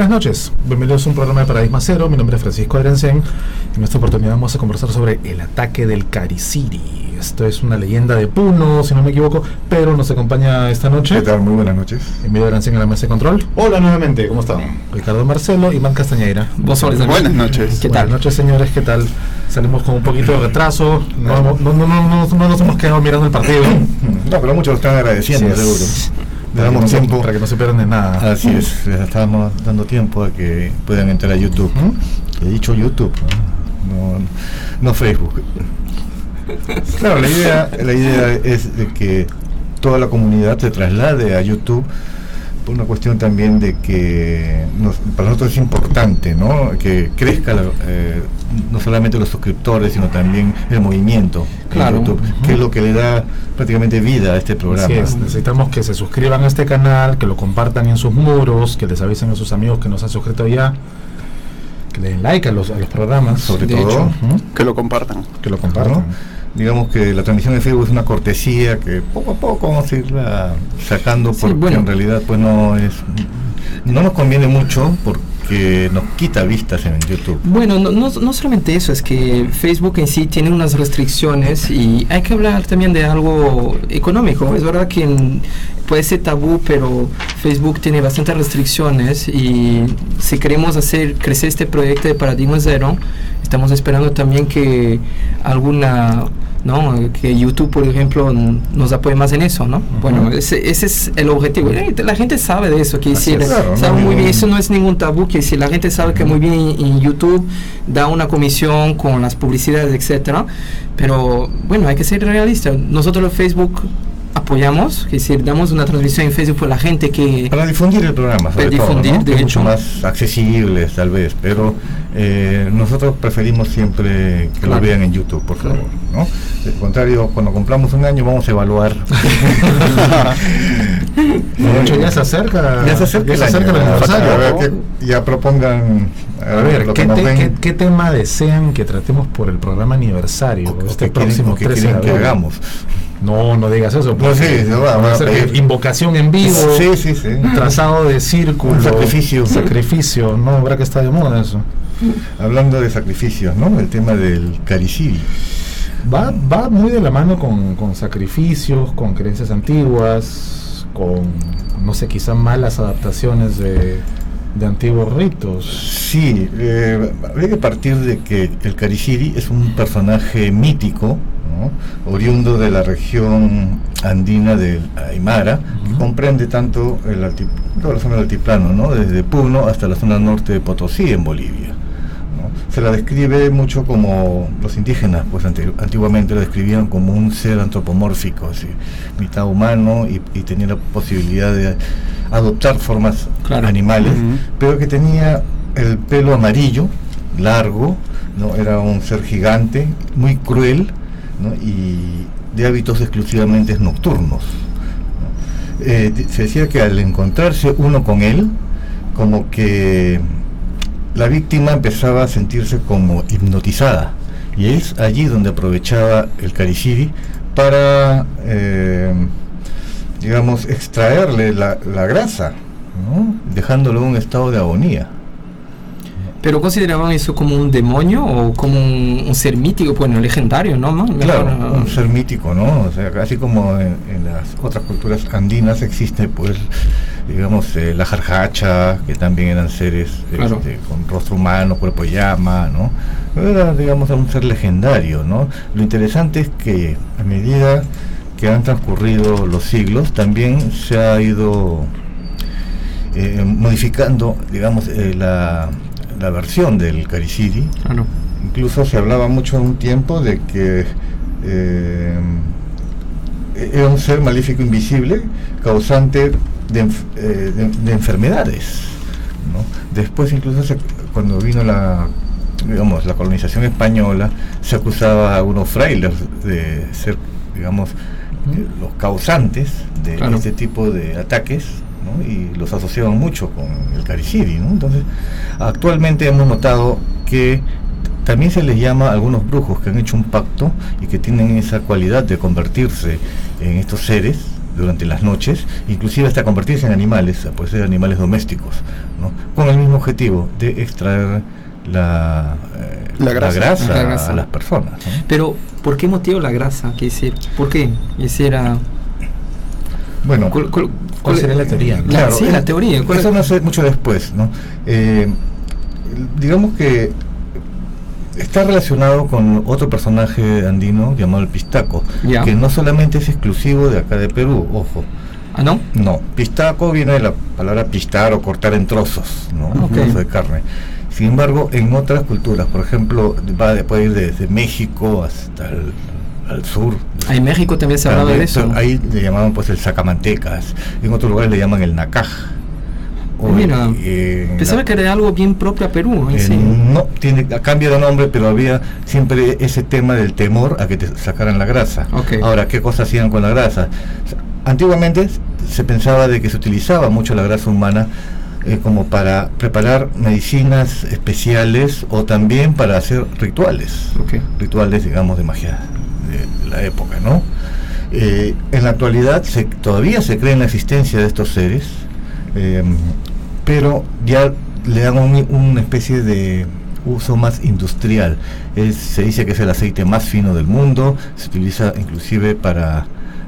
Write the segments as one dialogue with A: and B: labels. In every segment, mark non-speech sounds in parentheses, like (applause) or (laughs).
A: Buenas noches, bienvenidos a un programa de Paradigma Cero. Mi nombre es Francisco Adrencén. En esta oportunidad vamos a conversar sobre el ataque del Cariciri. Esto es una leyenda de Puno, si no me equivoco, pero nos acompaña esta noche.
B: ¿Qué tal? Muy buenas noches.
A: Emilio Adrencén en la mesa de control.
B: Hola nuevamente, ¿cómo están?
A: Ricardo Marcelo, Iván Castañeira.
C: Vos Buenas noches.
A: ¿Qué tal? Buenas noches, señores, ¿qué tal? Salimos con un poquito de retraso. No, no, no, no, no nos hemos quedado mirando el partido.
B: No, pero muchos lo están agradeciendo, seguro.
A: Le damos tiempo para que no se pierdan de nada.
B: Así es, les estábamos dando tiempo a que puedan entrar a YouTube. He dicho YouTube, no, no Facebook. Claro, la idea, la idea es de que toda la comunidad se traslade a YouTube por una cuestión también de que para nosotros es importante ¿no? que crezca eh, no solamente los suscriptores sino también el movimiento
A: claro.
B: que es lo que le da prácticamente vida a este programa.
A: Necesitamos que se suscriban a este canal que lo compartan en sus muros que les avisen a sus amigos que nos han suscrito ya que le den like a los, a los programas.
B: Sobre todo.
C: que lo compartan.
A: Que lo compartan
B: digamos que la transmisión de Facebook es una cortesía que poco a poco vamos a irla sacando porque en realidad pues no es no nos conviene mucho porque nos quita vistas en YouTube.
C: Bueno, no, no, solamente eso, es que Facebook en sí tiene unas restricciones y hay que hablar también de algo económico. Es verdad que puede ser tabú, pero Facebook tiene bastantes restricciones y si queremos hacer crecer este proyecto de Paradigma Zero, estamos esperando también que alguna ¿no? Que YouTube, por ejemplo, nos apoye más en eso, ¿no? Bueno, ese, ese, es el objetivo. La gente sabe de eso, que sabe muy bien, eso no es ningún tabú, que si la gente sabe que muy bien en YouTube da una comisión con las publicidades, etcétera, pero bueno, hay que ser realista. Nosotros en Facebook apoyamos, es decir, damos una transmisión en Facebook por la gente que...
B: Para difundir el programa,
C: sobre difundir,
B: todo, de mucho más accesible tal vez, pero eh, nosotros preferimos siempre que lo vean en YouTube, por favor. ¿no? Al contrario, cuando compramos un año vamos a evaluar. (laughs)
A: de ya se acerca,
B: ya se acerca, el, aniversario. ya propongan...
A: A, ver, ¿qué, qué, tema desean que tratemos por el programa aniversario?
B: este próximo que quieren que hagamos.
A: No, no digas eso.
B: No, sí, no, va,
A: a invocación en vivo.
B: Sí, sí, sí.
A: Trazado de círculo.
B: sacrificio.
A: Sacrificio, ¿no? Habrá que estar de moda eso.
B: Hablando de sacrificios, ¿no? El tema del cariciri.
A: Va, va muy de la mano con, con sacrificios, con creencias antiguas, con, no sé, quizá malas adaptaciones de, de antiguos ritos.
B: Sí, eh, habría que partir de que el Cariciri es un personaje mítico oriundo de la región andina del Aymara, que comprende tanto el toda la zona del altiplano, ¿no? desde Puno hasta la zona norte de Potosí en Bolivia. Se la describe mucho como los indígenas, pues antiguamente lo describían como un ser antropomórfico, así, mitad humano y, tenía la posibilidad de adoptar formas animales, pero que tenía el pelo amarillo, largo, ¿no? era un ser gigante, muy cruel, y de hábitos exclusivamente nocturnos. Eh, se decía que al encontrarse uno con él, como que la víctima empezaba a sentirse como hipnotizada. Y es allí donde aprovechaba el caricidi para, eh, digamos, extraerle la, grasa, dejándolo en un estado de agonía.
C: ¿Pero consideraban eso como un demonio o como un, ser mítico, bueno, legendario, ¿no?
B: claro, un ser mítico, ¿no? O sea, así como en, las otras culturas andinas existe, pues, digamos, eh, la jarjacha, que también eran seres este, con rostro humano, cuerpo de llama, ¿no? Era, digamos, un ser legendario, ¿no? Lo interesante es que a medida que han transcurrido los siglos, también se ha ido eh, modificando, digamos, eh, la la versión del Caricidi. Incluso se hablaba mucho en un tiempo de que eh, era un ser maléfico invisible, causante de, eh, enfermedades. Después incluso cuando vino la digamos la colonización española se acusaba a algunos frailes de ser digamos los causantes de este tipo de ataques y los asociaban mucho con el caricidi. Entonces, actualmente hemos notado que también se les llama a algunos brujos que han hecho un pacto y que tienen esa cualidad de convertirse en estos seres durante las noches, inclusive hasta convertirse en animales, pues ser animales domésticos, ¿no? con el mismo objetivo de extraer la, eh,
D: La grasa.
B: grasa
C: La grasa.
B: a las personas. ¿no?
C: Pero, ¿por qué motivo la grasa? ¿Qué decir? ¿Por qué? Ese era...
B: Bueno,
C: ¿cuál- cuál-
A: ¿Cuál sería la teoría?
C: La- sí, la teoría. ¿cuál-
B: Eso no sé mucho después, ¿no? Eh, digamos que está relacionado con otro personaje andino llamado el Pistaco, que no solamente es exclusivo de acá de Perú, ojo.
C: Ah, ¿no?
B: No, pistaco viene de la palabra pistar o cortar en trozos, ¿no?
C: Ah, ok.
B: Un trozo de carne. Sin embargo, en otras culturas, por ejemplo, va de- puede ir desde México hasta el al sur.
C: En México también se hablaba de eso.
B: Ahí le llamaban pues el sacamantecas. En otros lugares le llaman el nacaj.
C: Mira,
B: eh, en
C: Pensaba
B: la-
C: que era algo bien propio a Perú.
B: eh,
C: sí.
B: No, tiene, cambia de nombre, pero había siempre ese tema del temor a que te sacaran la grasa.
C: Ok.
B: Ahora, ¿qué cosas hacían con la grasa? Antiguamente se pensaba de que se utilizaba mucho la grasa humana eh, como para preparar medicinas especiales o también para hacer rituales
C: Ok.
B: rituales, digamos, de magia de, de la época, ¿no? Eh, en la actualidad se, todavía se cree en la existencia de estos seres, eh, pero ya le dan un- una especie de uso más industrial. Es- se dice que es el aceite más fino del mundo, se utiliza inclusive para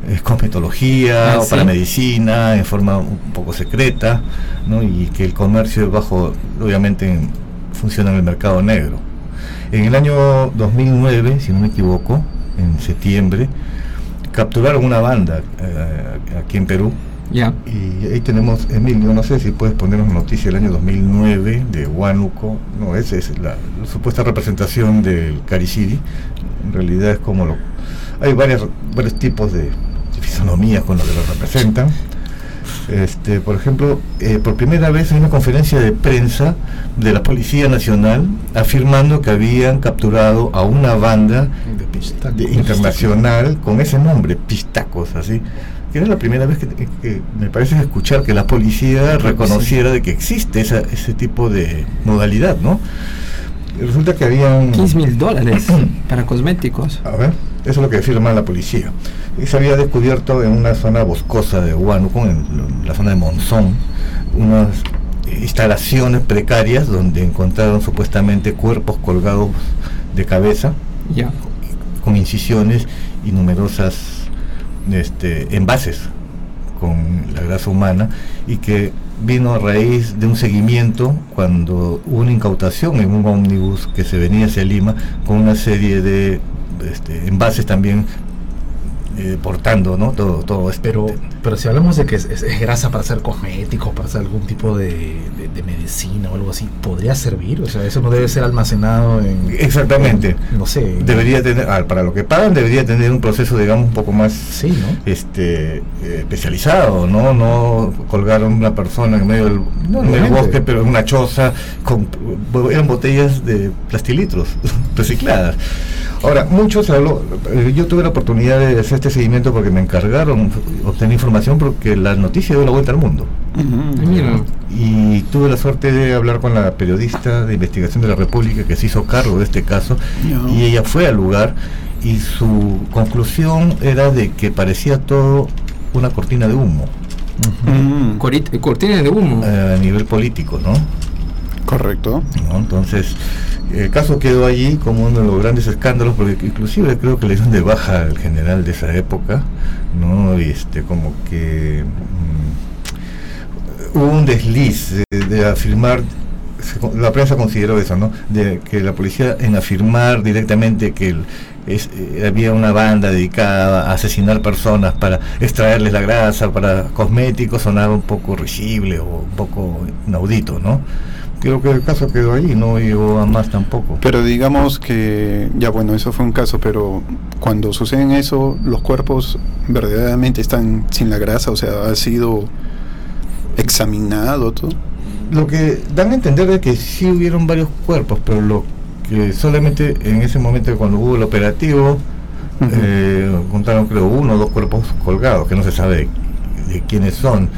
B: eh, cosmetología
C: Ah,
B: o
C: ¿sí?
B: para medicina en forma un poco secreta, ¿no? y que el comercio es bajo, obviamente, en- funciona en el mercado negro. En el año 2009, si no me equivoco, en septiembre, capturaron una banda eh, aquí en Perú.
C: Ya.
B: Y ahí tenemos, Emilio, no sé si puedes ponernos noticia del año 2009 de Huánuco. No, esa es la, la supuesta representación del Cariciri. En realidad es como lo... Hay varias, varios tipos de, de fisonomías con lo que lo representan. Este, por ejemplo, eh, por primera vez hay una conferencia de prensa de la Policía Nacional afirmando que habían capturado a una banda
A: De pistacos.
B: de- internacional con ese nombre, Pistacos, así. Que era la primera vez que, que me parece escuchar que la policía reconociera de que existe esa, ese tipo de modalidad, ¿no? Resulta que habían...
C: 15 mil dólares (clears throat) para cosméticos.
B: A ver, eso es lo que afirma la policía. Y se había descubierto en una zona boscosa de Huánuco, en la zona de Monzón, unas instalaciones precarias donde encontraron supuestamente cuerpos colgados de cabeza
C: Ya.
B: con incisiones y numerosas este, envases con la grasa humana y que vino a raíz de un seguimiento cuando hubo una incautación en un ómnibus que se venía hacia Lima con una serie de este, envases también eh, portando ¿no? todo, todo esto.
A: Pero, pero si hablamos de que es, es- es grasa para hacer cosméticos, para hacer algún tipo de, de- de medicina o algo así, ¿podría servir? O sea, eso no debe ser almacenado en...
B: Exactamente.
A: en, no sé.
B: Debería tener, ah, para lo que pagan, debería tener un proceso, digamos, un poco más
A: Sí, ¿no?
B: este eh, especializado, ¿no? No colgar a una persona en medio del, no, en el
A: Obviamente.
B: bosque, pero en una choza, con, eran botellas de plastilitros (laughs) recicladas. Ahora, muchos habló, eh, yo tuve la oportunidad de hacer este seguimiento porque me encargaron obtener información porque la noticia dio la vuelta al mundo.
C: Mira.
B: Y tuve la suerte de hablar con la periodista de investigación de la República que se hizo cargo de este caso y ella fue al lugar y su conclusión era de que parecía todo una cortina de humo
D: Mm,
C: Cortina de humo.
B: eh, a nivel político, ¿no?
D: correcto.
B: ¿no? Entonces, el caso quedó allí como uno de los grandes escándalos, porque inclusive creo que le dieron de baja al general de esa época, ¿no? Y este, como que mm, hubo un desliz de, de afirmar, la prensa consideró eso, ¿no? De que la policía en afirmar directamente que es- eh, había una banda dedicada a asesinar personas para extraerles la grasa, para cosméticos, sonaba un poco risible o un poco inaudito, ¿no? Creo que el caso quedó ahí, no llegó a más tampoco.
D: Pero digamos que, ya bueno, eso fue un caso, pero cuando suceden eso, los cuerpos verdaderamente están sin la grasa, o sea, ha sido examinado todo.
B: Lo que dan a entender es que sí hubieron varios cuerpos, pero lo que solamente en ese momento cuando hubo el operativo,
D: Ujú.
B: eh, contaron creo uno o dos cuerpos colgados, que no se sabe de quiénes son,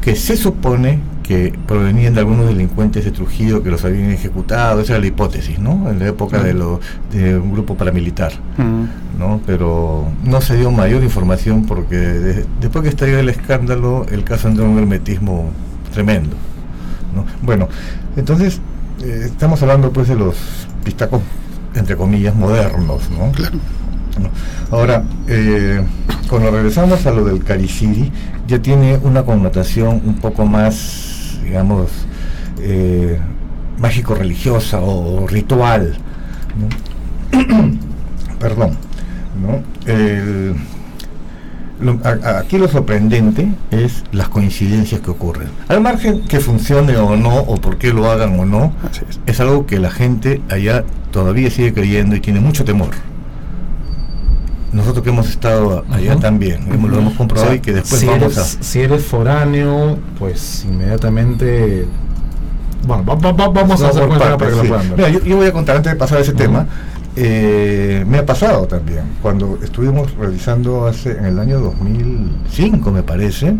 B: que se supone que provenían de algunos delincuentes de Trujillo que los habían ejecutado, esa era la hipótesis, ¿no? En la época de, lo, de un grupo paramilitar,
D: Mm.
B: ¿no? Pero no se dio mayor información porque de- después que estalló el escándalo, el caso entró en un hermetismo tremendo, ¿no? Bueno, entonces eh, estamos hablando pues de los pistacos, entre comillas, modernos, ¿no?
D: Claro.
B: Ahora, eh, cuando regresamos a lo del Cariciri, ya tiene una connotación un poco más, digamos, eh, mágico-religiosa o ritual. ¿no? (coughs) Perdón. ¿no? El- lo- a- aquí lo sorprendente es las coincidencias que ocurren. Al margen que funcione o no, o por qué lo hagan o no,
D: es
B: algo que la gente allá todavía sigue creyendo y tiene mucho temor. Nosotros que hemos estado allá también, hemos- lo hemos comprobado
A: O sea,
B: y que después
A: si
B: vamos
A: eres,
B: a...
A: si eres foráneo, pues inmediatamente. Bueno, va- va- va- vamos a
B: No,
A: hacer
B: por
A: cuenta para que
B: sí. Mira, yo, yo voy a contar antes de pasar a ese tema. eh, me ha pasado también, cuando estuvimos realizando hace en el año 2005, me parece,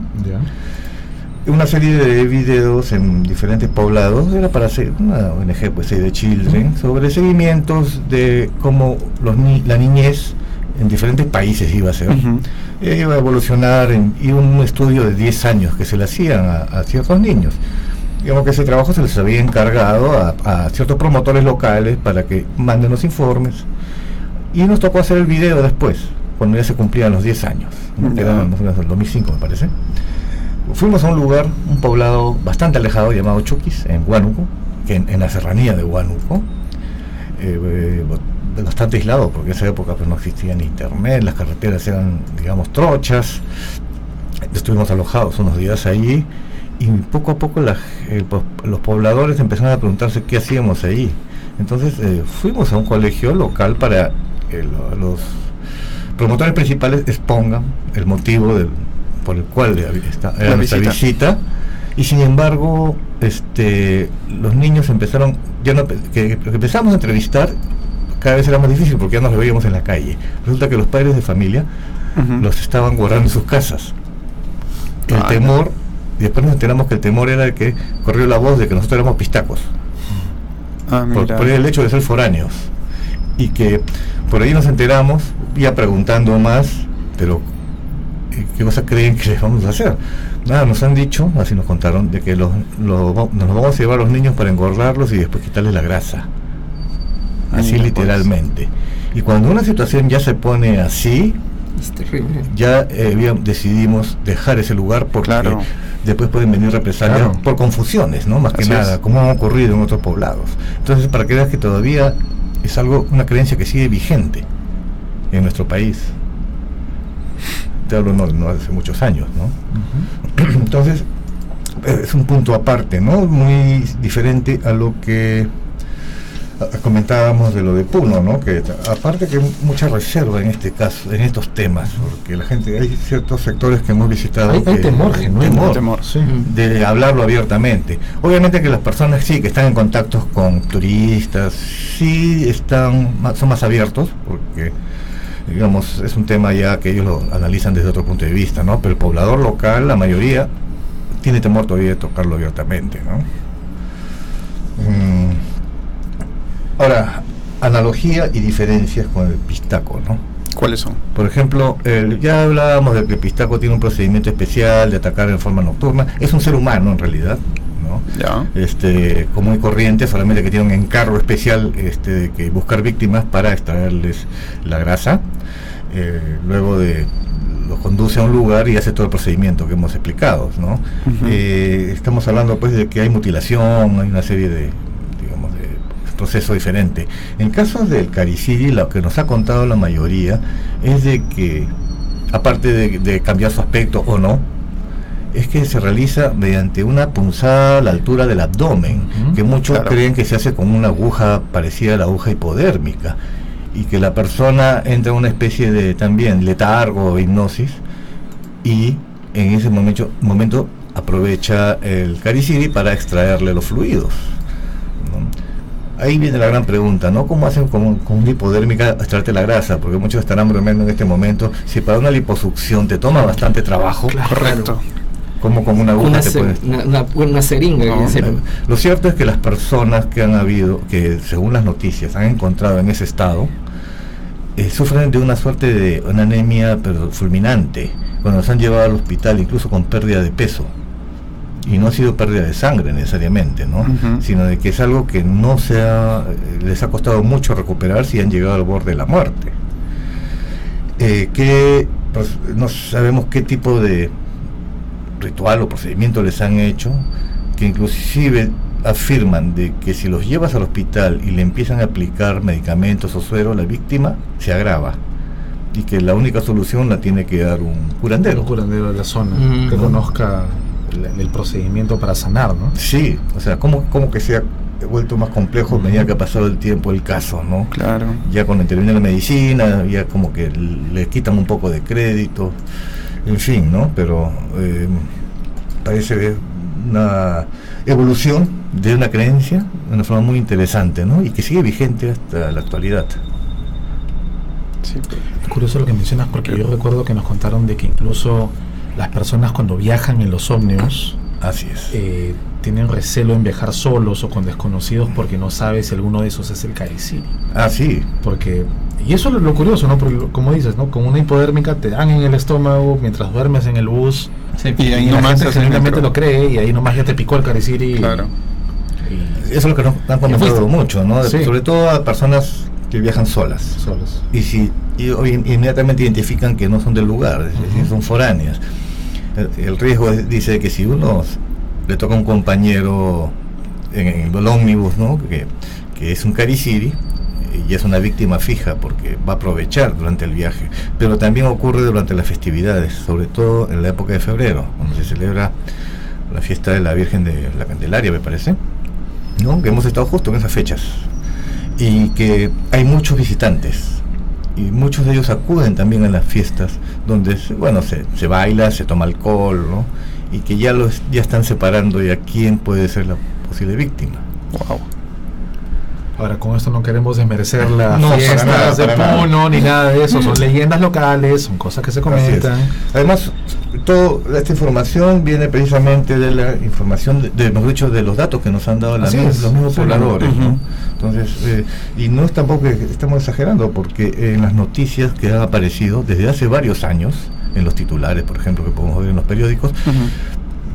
B: una serie de videos en diferentes poblados, era para hacer una ONG, pues the Children, sobre seguimientos de cómo los ni- la niñez en diferentes países iba a ser,
D: Ujú.
B: eh, iba a evolucionar, en- y un estudio de 10 años que se le hacían a, a ciertos niños. Digamos que ese trabajo se les había encargado a, a ciertos promotores locales para que manden los informes. Y nos tocó hacer el video después, cuando ya se cumplían los 10 años, ¿no? que
D: Ya.
B: era más o menos el 2005 me parece. Fuimos a un lugar, un poblado bastante alejado llamado Chuquis, en Huánuco, en, en la serranía de Huánuco, eh, eh, bastante aislado, porque en esa época pues, no existía ni internet, las carreteras eran, digamos, trochas. Estuvimos alojados unos días allí y poco a poco la los pobladores empezaron a preguntarse qué hacíamos allí. Entonces eh, fuimos a un colegio local para que lo- los promotores principales expongan el motivo del, por el cual esta- era nuestra
D: visita.
B: visita y sin embargo este los niños empezaron ya no, que, que empezamos a entrevistar cada vez era más difícil porque ya nos lo veíamos en la calle resulta que los padres de familia los estaban guardando en sus casas el
D: Ah,
B: temor y después nos enteramos que el temor era el que corrió la voz de que nosotros éramos pistacos
D: Ah,
B: por, el hecho de ser foráneos. Y que por ahí nos enteramos, ya preguntando más, pero eh, ¿qué cosa creen que les vamos a hacer? Nada, nos han dicho, así nos contaron, de que los, los nos los vamos a llevar a los niños para engordarlos y después quitarles la grasa. Así
D: pues.
B: literalmente. Y cuando una situación ya se pone así,
C: Es terrible.
B: ya eh, decidimos dejar ese lugar porque
D: Claro.
B: después pueden venir represalias
A: Claro.
B: por confusiones, ¿no? Más que nada,
D: es.
B: como han ocurrido en otros poblados. Entonces, para que veas que todavía es algo, una creencia que sigue vigente en nuestro país. Te hablo no, no hace muchos años, ¿no? (clears throat) Entonces, es un punto aparte, ¿no? Muy diferente a lo que comentábamos de lo de Puno, ¿no? Que aparte que hay mucha reserva en este caso, en estos temas, porque la gente, hay ciertos sectores que hemos visitado.
A: Hay, hay
B: que-
A: temor genuino.
B: temor
D: Temor.
A: Sí.
B: de hablarlo abiertamente. Obviamente que las personas sí que están en contacto con turistas, sí están más, son más abiertos, porque digamos es un tema ya que ellos lo analizan desde otro punto de vista, ¿no? Pero el poblador local, la mayoría, tiene temor todavía de tocarlo abiertamente, ¿no? Mm. Ahora, analogía y diferencias con el pistaco, ¿no?
D: ¿Cuáles son?
B: Por ejemplo, el- ya hablábamos de que el pistaco tiene un procedimiento especial de atacar en forma nocturna. Es un ser humano en realidad, ¿no?
D: Ya.
B: Este, común y corriente, solamente que tiene un encargo especial este, de que buscar víctimas para extraerles la grasa. Eh, luego de los conduce a un lugar y hace todo el procedimiento que hemos explicado, ¿no? Eh, estamos hablando pues de que hay mutilación, hay una serie de proceso diferente. En casos del caricidi, lo que nos ha contado la mayoría es de que, aparte de, de cambiar su aspecto o no, es que se realiza mediante una punzada a la altura del abdomen, que muchos
D: claro.
B: creen que se hace con una aguja parecida a la aguja hipodérmica, y que la persona entra en una especie de también letargo o hipnosis, y en ese momento, momento aprovecha el caricidi para extraerle los fluidos. Ahí viene la gran pregunta, ¿no? ¿Cómo hacen con, con una hipodérmica extraerte la grasa? Porque muchos estarán bromeando en este momento. Si para una liposucción te toma bastante trabajo,
D: Correcto.
B: como con una aguja
C: Una,
B: te puedes-
C: una, una- una seringa.
B: No, lo cierto es que las personas que han habido, que según las noticias han encontrado en ese estado, eh, sufren de una suerte de una anemia pero fulminante, cuando los han llevado al hospital, incluso con pérdida de peso. Y no ha sido pérdida de sangre necesariamente, ¿no?
D: Ujú.
B: Sino de que es algo que no se ha, les ha costado mucho recuperar si han llegado al borde de la muerte. Eh, que pues, no sabemos qué tipo de ritual o procedimiento les han hecho, que inclusive afirman de que si los llevas al hospital y le empiezan a aplicar medicamentos o suero, la víctima se agrava y que la única solución la tiene que dar un curandero.
A: Un curandero de la zona
C: Mm.
A: que conozca el, el procedimiento para sanar, ¿no?
B: Sí, o sea, ¿cómo, cómo que se ha vuelto más complejo a medida que ha pasado el tiempo el caso, ¿no?
D: Claro.
B: ya cuando interviene la medicina, ya como que le quitan un poco de crédito, en fin, ¿no? Pero eh, parece una evolución de una creencia de una forma muy interesante, ¿no? Y que sigue vigente hasta la actualidad.
D: Sí, pues.
A: Es curioso lo que mencionas porque yo recuerdo que nos contaron de que incluso las personas cuando viajan en los ómnibus
B: Así es.
A: eh, tienen recelo en viajar solos o con desconocidos porque no sabes si alguno de esos es el cariciri.
B: Ah, sí,
A: Porque, y eso es lo, curioso, ¿no? Porque lo- como dices, ¿no? Con una hipodérmica te dan en el estómago mientras duermes en el bus.
D: Y ahí
A: Y la
D: nomás
A: gente
D: dentro.
A: lo cree y ahí nomás ya te picó el cariciri.
D: Claro.
A: Y,
B: eso es lo que nos han comentado mucho, ¿no?
A: Sí.
B: Sobre todo a personas que viajan solas.
A: solos.
B: y si y inmediatamente identifican que no son del lugar, es decir, son foráneas. El, riesgo es- dice que si uno le toca a un compañero en, en el ómnibus, ¿no? que, que es un cariciri, eh, y es una víctima fija porque va a aprovechar durante el viaje, pero también ocurre durante las festividades, sobre todo en la época de febrero, cuando se celebra la fiesta de la Virgen de la Candelaria, me parece, ¿no? que hemos estado justo en esas fechas y que hay muchos visitantes y muchos de ellos acuden también a las fiestas donde bueno se, se baila se toma alcohol y que ya los ya están separando ya quién puede ser la posible víctima
D: Wow.
A: Ahora, con esto no queremos desmerecer las
B: No, para
A: de
B: nada.
A: Puno ni nada de eso. Son leyendas locales, son cosas que se comentan.
B: además toda esta información viene precisamente de la información de, de, mejor dicho de los datos que nos han dado los mismos
A: sí.
B: pobladores ¿no? Entonces eh, y no es tampoco que estamos exagerando porque en las noticias que han aparecido desde hace varios años en los titulares por ejemplo que podemos ver en los periódicos.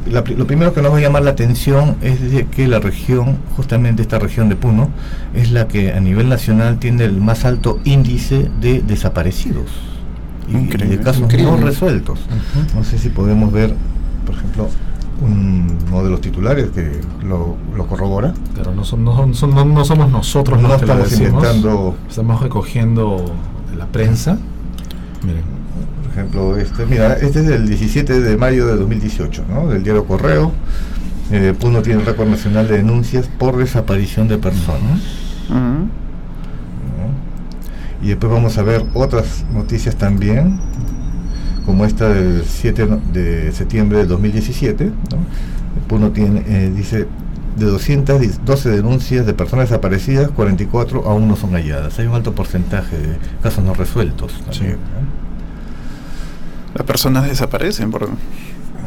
B: La lo primero que nos va a llamar la atención es de que la región, justamente esta región de Puno, es la que a nivel nacional tiene el más alto índice de desaparecidos y-
D: Increíble,
B: de casos
C: increíble.
B: no resueltos. No sé si podemos ver, por ejemplo, un- uno de los titulares que lo, lo corrobora.
A: Pero no, son- no, son- no- no somos nosotros
B: No
A: los que lo
B: estamos
A: decimos.
B: inventando,
A: Estamos recogiendo de la prensa. Miren,
B: ejemplo, este, mira, este es del 17 de mayo de 2018, ¿no? del diario Correo. Eh, Puno tiene el récord nacional de denuncias por desaparición de personas. Y después vamos a ver otras noticias también, como esta del 7 no- de septiembre del 2017. ¿no? Puno tiene, eh, dice, de 212 denuncias de personas desaparecidas, 44 aún no son halladas. Hay un alto porcentaje de casos no resueltos. también, ¿no?
D: Las personas desaparecen por,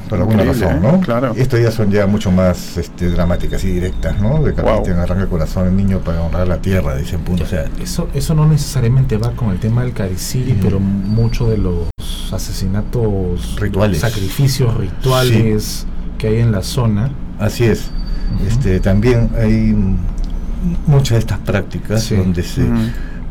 B: Por alguna razón,
D: ¿eh?
B: ¿no?
D: Claro.
B: Esto ya son ya mucho más este, dramáticas y directas, ¿no? De
D: Wow.
B: que arranca el corazón el niño para honrar la tierra, dicen punto. O sea,
A: eso, eso no necesariamente va con el tema del cariciri,
B: Mm.
A: pero mucho de los asesinatos,
B: Rituales.
A: sacrificios rituales que hay en la zona.
B: Así es. Este, también hay muchas de estas prácticas
A: Sí.
B: donde se,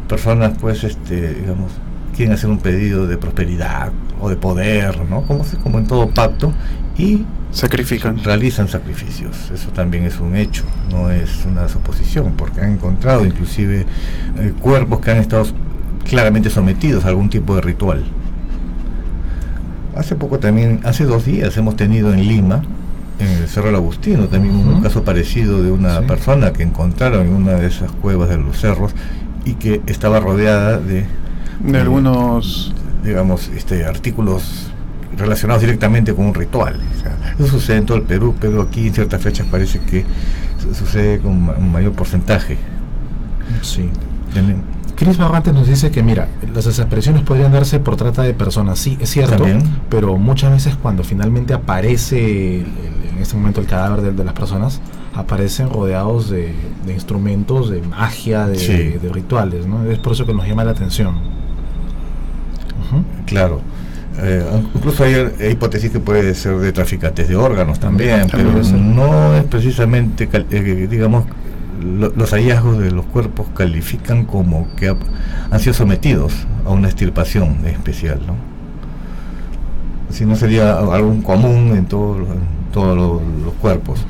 B: personas, pues, este, digamos, quieren hacer un pedido de prosperidad o de poder, ¿no? Como, se- como en todo pacto, y
D: sacrifican.
B: realizan sacrificios. Eso también es un hecho, no es una suposición, porque han encontrado inclusive eh, cuerpos que han estado claramente sometidos a algún tipo de ritual. Hace poco también, hace dos días hemos tenido en Lima, en el Cerro del Agustino, también un caso parecido de una
A: Sí.
B: persona que encontraron en una de esas cuevas de los cerros y que estaba rodeada de,
D: De algunos.
B: Digamos, este, artículos relacionados directamente con un ritual. O sea, eso sucede en todo el Perú, pero aquí en ciertas fechas parece que su- sucede con un mayor porcentaje.
A: Sí.
B: Tienen-
A: Cris Barrantes nos dice que, mira, las desapariciones podrían darse por trata de personas, sí, es cierto,
B: También.
A: pero muchas veces cuando finalmente aparece el- el- en este momento el cadáver de, de las personas, aparecen rodeados de, de instrumentos, de magia, de,
B: Sí.
A: de rituales, ¿no? Es por eso que nos llama la atención.
B: Claro. Eh, incluso hay, hay hipótesis que puede ser de traficantes de órganos también,
A: También
B: pero no es precisamente, eh, digamos, lo- los hallazgos de los cuerpos califican como que ha- han sido sometidos a una extirpación especial, ¿no? Si no sería algo común en, todos todos los, cuerpos.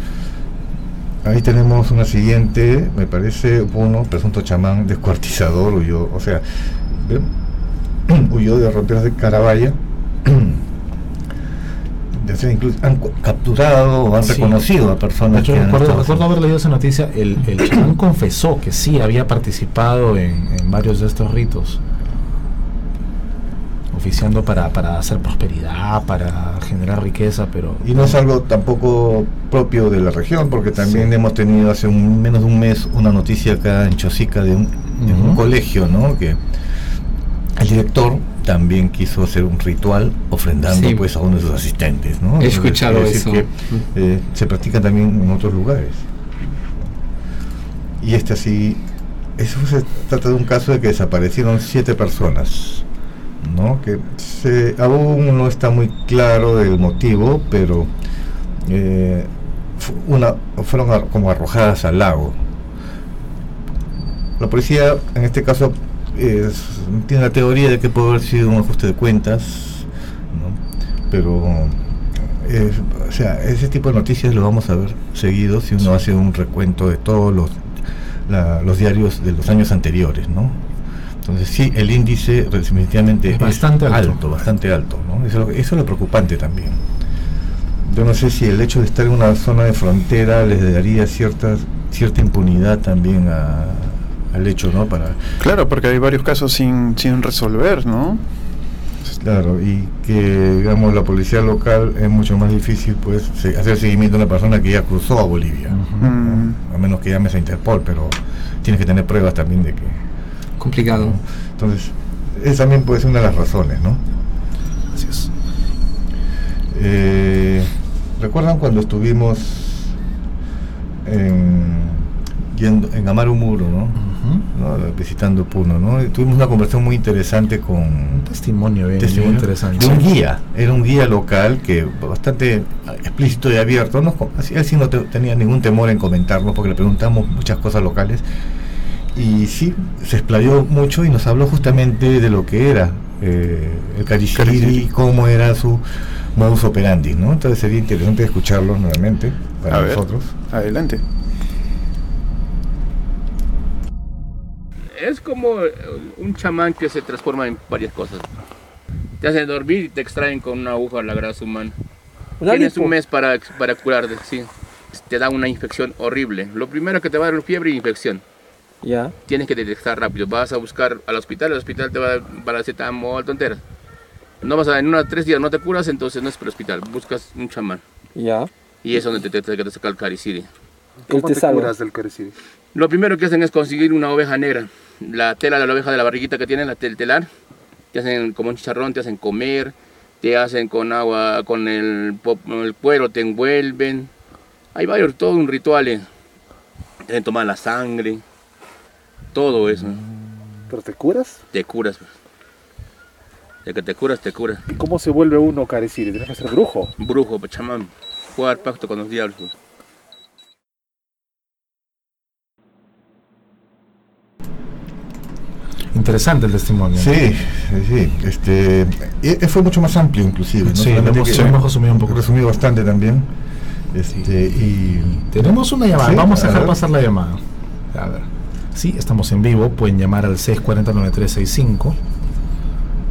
B: Ahí tenemos una siguiente, me parece, uno, presunto chamán descuartizador, huyó, o sea. Huyó de romperos de Carabaya. (clears throat) Incluso han capturado o han
A: Sí.
B: reconocido a personas
A: hecho,
B: que
A: recuerdo, recuerdo haber leído esa noticia, el, el (clears throat) chamán confesó que sí había participado en, en varios de estos ritos, oficiando para, para hacer prosperidad, para generar riqueza, pero...
B: Y no es algo tampoco propio de la región, porque también
A: Sí.
B: hemos tenido hace un, menos de un mes una noticia acá en Chosica de un, de un
A: Ujú.
B: colegio, ¿no? Que el director también quiso hacer un ritual ofrendando
C: Sí.
B: pues a uno de sus asistentes, ¿no?
C: He escuchado
B: decir
C: eso.
B: que, eh, se practica también en otros lugares. Y este así, eso se trata de un caso de que desaparecieron siete personas, ¿no? Que se, aún no está muy claro el motivo, pero eh, una, fueron ar- como arrojadas al lago. La policía, en este caso, es- tiene la teoría de que puede haber sido un ajuste de cuentas, ¿no? pero eh, o sea, ese tipo de noticias lo vamos a ver seguido si uno hace un recuento de todos los, la- los diarios de los años anteriores, ¿no? Entonces sí, el índice definitivamente
A: Es bastante alto.
B: alto, bastante alto, ¿no? Eso, es lo- eso es lo preocupante también. Yo no sé si el hecho de estar en una zona de frontera les daría cierta, cierta impunidad también a- al hecho, ¿no? Para,
D: Claro, porque hay varios casos sin, sin resolver, ¿no?
B: Claro, y que digamos la policía local es mucho más difícil pues se- hacer seguimiento a una persona que ya cruzó a Bolivia.
D: Mm,
B: a menos que llames a Interpol, pero tienes que tener pruebas también de que...
C: Complicado.
B: Entonces, esa también puede ser una de las razones, ¿no?
A: Así es.
B: Eh, ¿Recuerdan cuando estuvimos en, yendo, en Amaru Muro, ¿no? Visitando Puno, ¿no? Tuvimos una conversación muy interesante con
A: Un testimonio bien, bien
B: testimonio
A: interesante.
B: de un guía, era un guía local que bastante explícito y abierto, no, así, él sí no te- tenía ningún temor en comentarnos porque le preguntamos muchas cosas locales y sí, se explayó mucho y nos habló justamente de lo que era eh, el y cómo era su modus operandi, ¿no? Entonces sería interesante escucharlo nuevamente para
D: A ver.
B: nosotros.
D: adelante.
E: Es como eh, un chamán que se transforma en varias cosas. Te hacen dormir y te extraen con una aguja la grasa humana. Tienes un mes para, para curarte, sí. Te da una infección horrible. Lo primero que te va a dar es fiebre e infección.
F: Ya.
E: Tienes que detectar rápido. Vas a buscar al hospital, el hospital te va a dar paracetamol, tonteras. No vas a, en unos tres días no te curas, entonces no es para el hospital. Buscas un chamán.
F: Ya.
E: Y es donde te, te, te, te saca el cariciri.
F: Él te salva.
G: del cariciri?
E: Lo primero que hacen es conseguir una oveja negra. La tela de la oveja de la barriguita que tienen, la tel- telar. Te hacen como un chicharrón, te hacen comer. Te hacen con agua, con el, cuero, te envuelven. Hay varios, todo un ritual. eh. Te hacen tomar la sangre. Todo eso.
G: ¿Pero te curas?
E: Te curas. pues. De que te curas, te curas.
G: ¿Y cómo se vuelve uno cariciri? Tienes que ser brujo.
E: Brujo, pues, chamán. Jugar pacto con los diablos.
A: Interesante el testimonio.
B: Sí, sí, sí, este, y- y fue mucho más amplio inclusive, ¿no?
A: Sí, hemos-
B: que-
A: hemos resumido un poco.
B: Resumido bastante también. Este, y
A: Tenemos una llamada,
B: Sí,
A: vamos a
B: a
A: dejar
B: ver.
A: pasar la llamada. A ver. Sí, estamos en vivo, pueden llamar al 640-9365.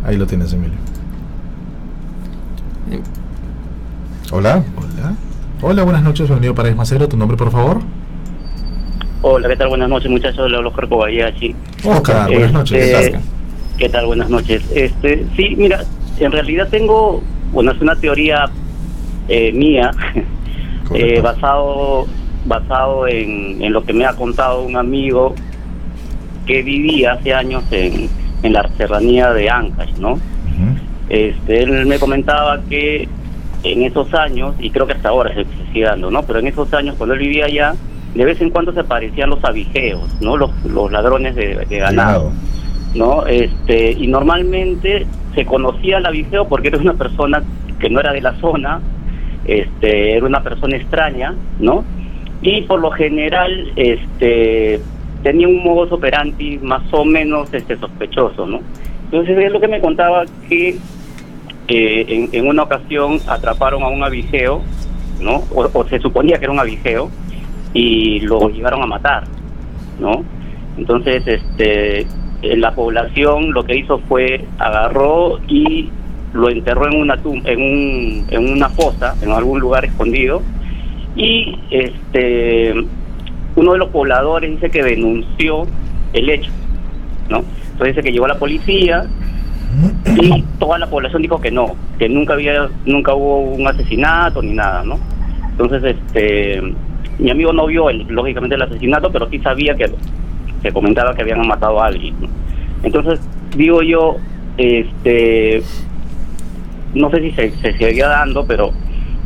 A: Ahí lo tienes, Emilio.
B: hola.
A: Hola. Hola, buenas noches, bienvenido para Ismacero. ¿Tu nombre, por favor?
H: Hola, ¿qué tal? Buenas noches, muchachos. Le hablo Jorge.
A: Oscar, buenas
H: Este,
A: noches.
H: ¿Qué tal? Buenas noches. Este, sí, mira, en realidad tengo, bueno, es una teoría eh, mía, (laughs) eh, basado basado en, en lo que me ha contado un amigo que vivía hace años en, en la serranía de Ancash, ¿no? Este, él me comentaba que en esos años, y creo que hasta ahora se sigue dando, ¿no? Pero en esos años, cuando él vivía allá, de vez en cuando se aparecían los abigeos, ¿no? Los, los ladrones de, de ganado, ¿no? Este, y normalmente se conocía al abigeo porque era una persona que no era de la zona, este, era una persona extraña, ¿no? Y por lo general, este, tenía un modus operandi más o menos este sospechoso, ¿no? Entonces es lo que me contaba que eh, en, en una ocasión atraparon a un abigeo, ¿no? O, o se suponía que era un abigeo y lo llevaron a matar, ¿no? Entonces, este, eh, la población lo que hizo fue agarró y lo enterró en una tum- en un, en una fosa, en algún lugar escondido y este uno de los pobladores dice que denunció el hecho, ¿no? Entonces dice que llegó la policía y toda la población dijo que no, que nunca había, nunca hubo un asesinato ni nada, ¿no? Entonces, este, mi amigo no vio el- lógicamente el asesinato, pero sí sabía que se comentaba que habían matado a alguien. Entonces, digo yo, este, no sé si se, se seguía dando, pero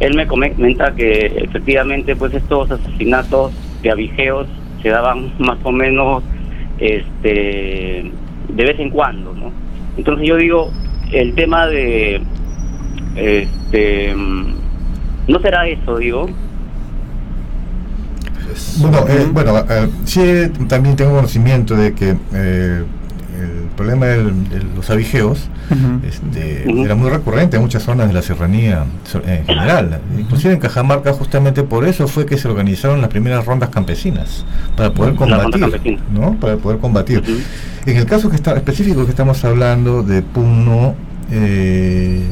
H: él me comenta que efectivamente, pues estos asesinatos de abigeos se daban más o menos, este, de vez en cuando, ¿no? Entonces yo digo, el tema de, este, mm, no será eso, digo,
B: Bueno, eh, bueno eh, sí también tengo conocimiento de que eh, el problema del- de los abigeos este, era muy recurrente en muchas zonas de la serranía en general. Inclusive en Cajamarca justamente por eso fue que se organizaron las primeras rondas campesinas, para poder combatir. ¿no? Para poder combatir. En el caso que está específico que estamos hablando de Puno, eh,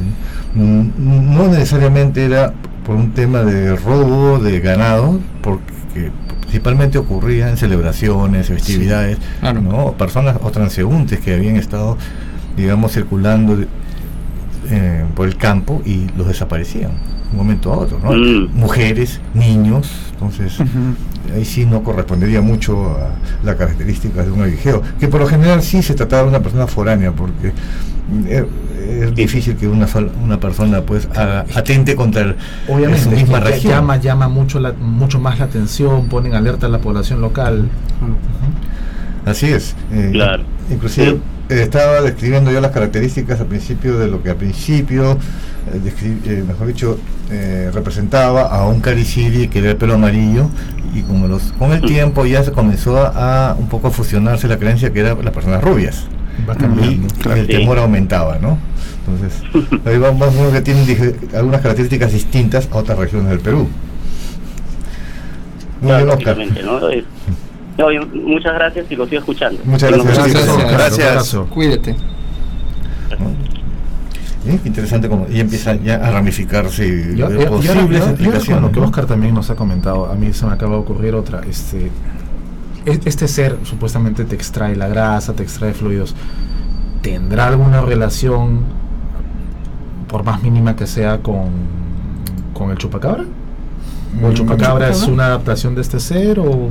B: no necesariamente era por un tema de robo de ganado, porque principalmente ocurría en celebraciones, festividades,
C: claro.
B: ¿no? personas o transeúntes que habían estado, digamos, circulando eh, por el campo y los desaparecían de un momento a otro, ¿no?
H: Mm.
B: Mujeres, niños, entonces ahí sí no correspondería mucho a las características de un avigeo, que por lo general sí se trataba de una persona foránea, porque eh, es difícil que una sola- una persona pues haga- atente contra el,
A: Obviamente,
B: su
A: es
B: misma
A: que
B: región.
A: llama, llama mucho, la, mucho más la atención, ponen alerta a la población local.
B: Así es. eh,
H: Claro.
B: Inclusive
H: Sí.
B: eh, estaba describiendo yo las características al principio de lo que al principio, eh, eh, mejor dicho, eh, representaba a un cariciri que era el pelo amarillo y con, los, con el
H: Mm.
B: tiempo ya se comenzó a, a un poco a fusionarse la creencia que eran las personas rubias.
A: Va
B: y
D: claro.
B: el
H: Sí.
B: temor aumentaba, ¿no? Entonces, ahí vamos a que tienen algunas características distintas a otras regiones del Perú. Muy
H: Claro,
B: bien, Oscar.
H: lógicamente, ¿no? Es- Oye, muchas gracias y lo sigo escuchando.
B: Muchas gracias.
C: Gracias.
B: Gracias.
C: Cuídate.
B: ¿Eh? Interesante como y empieza ya a ramificarse y
A: Y, y- y
B: ver
A: ahora-
B: posibles
A: y ahora- y ahora con
B: explicaciones.
A: lo que. Oscar también nos ha comentado, a mí se me acaba de ocurrir otra. Este, este ser supuestamente te extrae la grasa, te extrae fluidos. ¿Tendrá alguna relación, por más mínima que sea, con, con el chupacabra? ¿O el
B: Mm,
A: chupacabra es
B: ¿chupacabra?
A: una adaptación de este ser o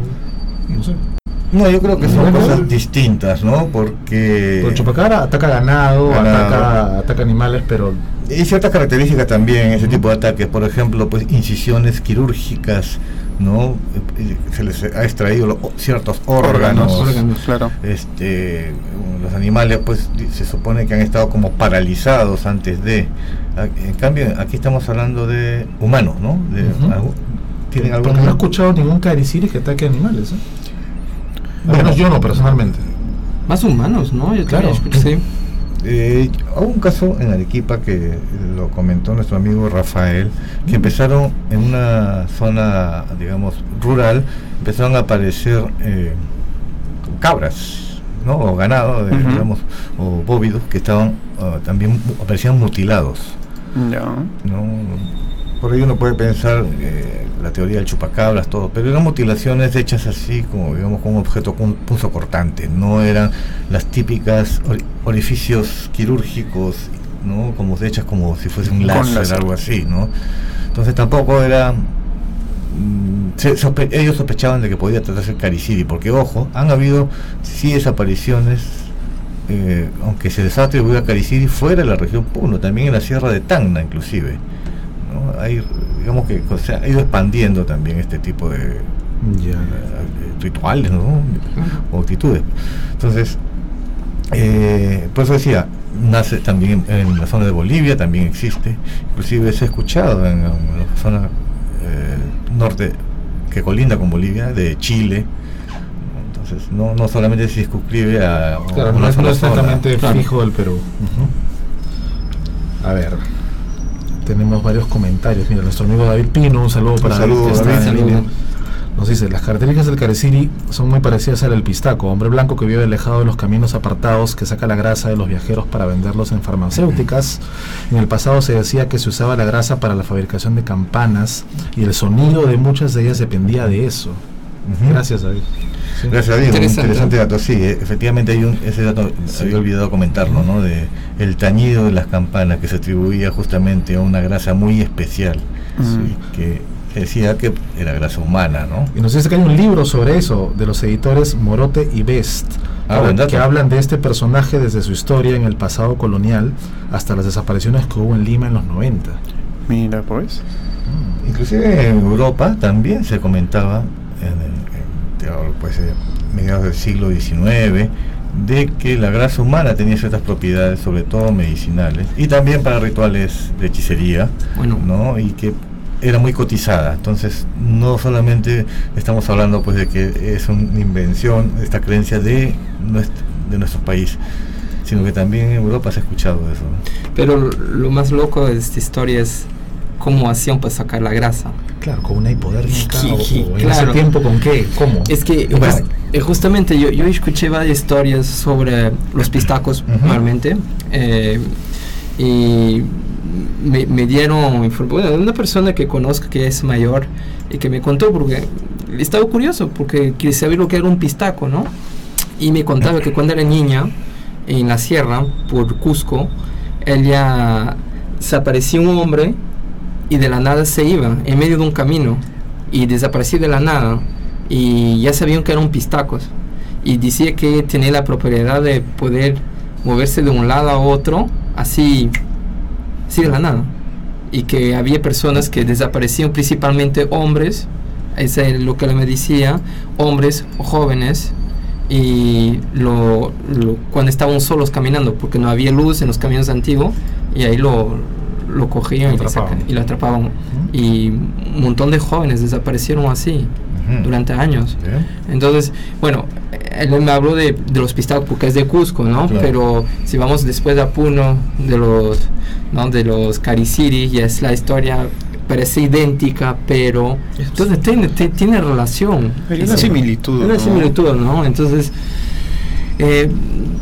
A: no sé?
B: No, yo creo que son
A: ¿No?
B: cosas distintas, ¿no? Porque
A: Porque el chupacabra ataca ganado,
B: Ganado.
A: Ataca, ataca animales, pero
B: hay ciertas características también ese tipo de ataques, por ejemplo, pues incisiones quirúrgicas, ¿no? Eh, Se les ha extraído lo- ciertos órganos.
C: Órganos.
D: Claro.
B: Este, los animales pues se supone que han estado como paralizados antes de en cambio aquí estamos hablando de humanos no de algo- tienen algún
A: porque no he escuchado ningún cariciri que ataque animales. ¿eh? Al menos yo no, personalmente.
C: Más humanos, ¿no? Yo
A: Claro.
C: escuché.
B: Eh, hubo un caso en Arequipa que lo comentó nuestro amigo Rafael, que empezaron en una zona, digamos, rural, empezaron a aparecer eh, cabras, ¿no? O ganado, eh, digamos, o bóvidos que estaban ah, también aparecían mutilados,
D: Ya.
B: ¿no? Por ello uno puede pensar eh, la teoría del chupacabras, todo, pero eran mutilaciones hechas así, como digamos, con un objeto con punzo cortante, no eran las típicas ori- orificios quirúrgicos, ¿no? Como hechas como si fuese un láser,
D: láser.
B: algo así, ¿no? Entonces tampoco era mm, se sospe- ellos sospechaban de que podía tratarse el cariciri, porque ojo, han habido sí desapariciones, eh, aunque se les ha atribuido a cariciri fuera de la región Puno, también en la sierra de Tacna inclusive. ¿No? Hay, digamos que o sea, ha ido expandiendo también este tipo de, rituales ¿no? o actitudes. Entonces, eh, por eso decía, nace también en, en la zona de Bolivia, también existe, inclusive se ha escuchado en, en la zona eh, norte que colinda con Bolivia, de Chile. Entonces, no, no solamente se circunscribe a,
A: Claro, no es, no es
C: Claro.
A: fijo del Perú. A ver, tenemos varios comentarios. Mira, nuestro amigo David Pino, un saludo para
B: saludo,
A: que está
B: David.
C: Saludo.
A: Nos dice, las características del careciri son muy parecidas al del pistaco, hombre blanco que vive alejado de los caminos apartados, que saca la grasa de los viajeros para venderlos en farmacéuticas. En el pasado se decía que se usaba la grasa para la fabricación de campanas y el sonido de muchas de ellas dependía de eso. Gracias, David. Sí.
B: Gracias a Dios, un
C: Interesante.
B: interesante dato. Sí, eh, efectivamente hay un, ese dato, había olvidado comentarlo, ¿no? De el tañido de las campanas que se atribuía justamente a una grasa muy especial,
D: Mm.
B: sí, que decía que era grasa humana, ¿no?
A: Y nos dice que hay un libro sobre eso, de los editores Morote y Best,
B: Ah,
A: que-
B: buen dato.
A: que hablan de este personaje desde su historia en el pasado colonial hasta las desapariciones que hubo en Lima en los 90.
D: Mira, pues.
B: Inclusive en Europa también se comentaba en, el- en, te hablo, pues, eh, mediados del siglo XIX de que la grasa humana tenía ciertas propiedades, sobre todo medicinales, y también para rituales de hechicería,
C: Bueno.
B: ¿no? Y que era muy cotizada. Entonces, no solamente estamos hablando pues de que es una invención, esta creencia de nuestro, de nuestro país, sino que también en Europa se ha escuchado eso.
C: Pero lo más loco de esta historia es cómo hacían para sacar la grasa.
A: Claro, con una hipodérmica o, o en
C: claro.
A: ese tiempo con qué, cómo.
C: Es que jus- eh, justamente yo, yo escuché varias historias sobre los pistacos
B: Ujú.
C: normalmente eh, y me, me dieron bueno, una persona que conozco que es mayor y que me contó porque estaba curioso porque quería saber lo que era un pistaco, ¿no? Y me contaba que cuando era niña en la sierra por Cusco, ella se aparecía un hombre y de la nada se iba en medio de un camino y desaparecía de la nada y ya sabían que eran pistacos. Y decía que tenía la propiedad de poder moverse de un lado a otro así, así de la nada. Y que había personas que desaparecían principalmente hombres es lo que me decía hombres jóvenes y lo, lo- cuando estaban solos caminando porque no había luz en los caminos antiguos y ahí lo, lo cogían
A: Lo
C: y, saca- lo atrapaban y un montón de jóvenes desaparecieron así durante años
B: Bien.
C: entonces bueno él me habló de, de los pistacos porque es de Cusco no
B: Claro.
C: pero si vamos después a Puno de los ¿no? de los Cariciri ya es la historia parece idéntica pero entonces tiene, ti- tiene relación
D: Hay una similitud.
C: Una
D: ¿no?
C: similitud, ¿no? Entonces, eh,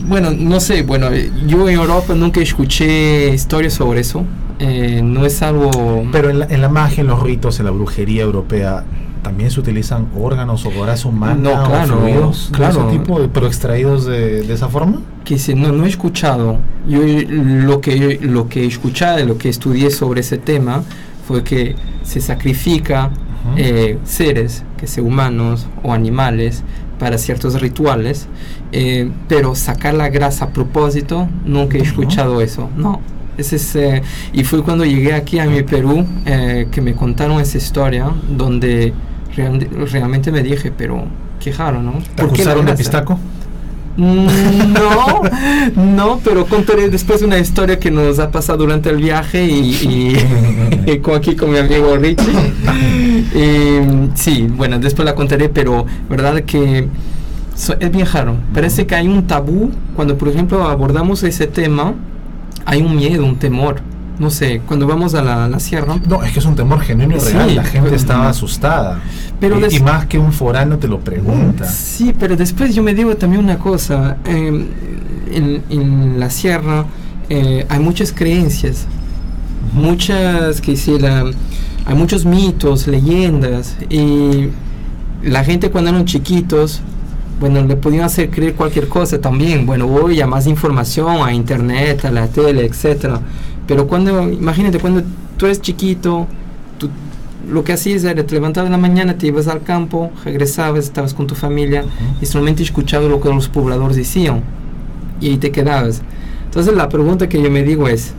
C: bueno, no sé, bueno, eh, yo en Europa nunca escuché historias sobre eso. Eh, no es algo...
A: Pero en la, en la magia, en los ritos, en la brujería europea, ¿también se utilizan órganos o grasa humana
C: No,
A: o
C: claro,
A: fluidos
C: claro.
A: de ese tipo, pero extraídos de, de esa forma?
C: que se- no, no he escuchado. Yo lo que, lo que he escuchado, lo que estudié sobre ese tema, fue que se sacrifica eh, seres, que sean humanos o animales, para ciertos rituales, eh, pero sacar la grasa a propósito, nunca he escuchado eso, no. Ese es, eh, y fue cuando llegué aquí a mi Perú eh, que me contaron esa historia donde real- realmente me dije, pero qué raro, ¿no?
A: ¿Te
C: ¿Por qué la
A: acusaron de pistaco?
C: Mm, No, (laughs) no, pero contaré después una historia que nos ha pasado durante el viaje y, y- y (laughs) (laughs) con aquí con mi amigo Richie. Y, sí, bueno, después la contaré, pero verdad que so- es bien raro. Parece que hay un tabú cuando, por ejemplo, abordamos ese tema, hay un miedo, un temor. No sé, cuando vamos a la, la sierra,
A: No, es que es un temor genuino y
C: Sí,
A: real. La gente
C: pero-
A: estaba asustada.
C: Pero
A: y, más que un forano te lo pregunta.
C: Sí, pero después yo me digo también una cosa. eh, en, en la sierra eh, hay muchas creencias, muchas que si la, hay muchos mitos, leyendas y la gente cuando eran chiquitos, bueno, le podían hacer creer cualquier cosa también. Bueno, hoy a más información, a internet, a la tele, etcétera. Pero cuando, imagínate, cuando tú eres chiquito, tú lo que hacías era te levantabas en la mañana, te ibas al campo, regresabas, estabas con tu familia y solamente escuchabas lo que los pobladores decían y ahí te quedabas. Entonces la pregunta que yo me digo es,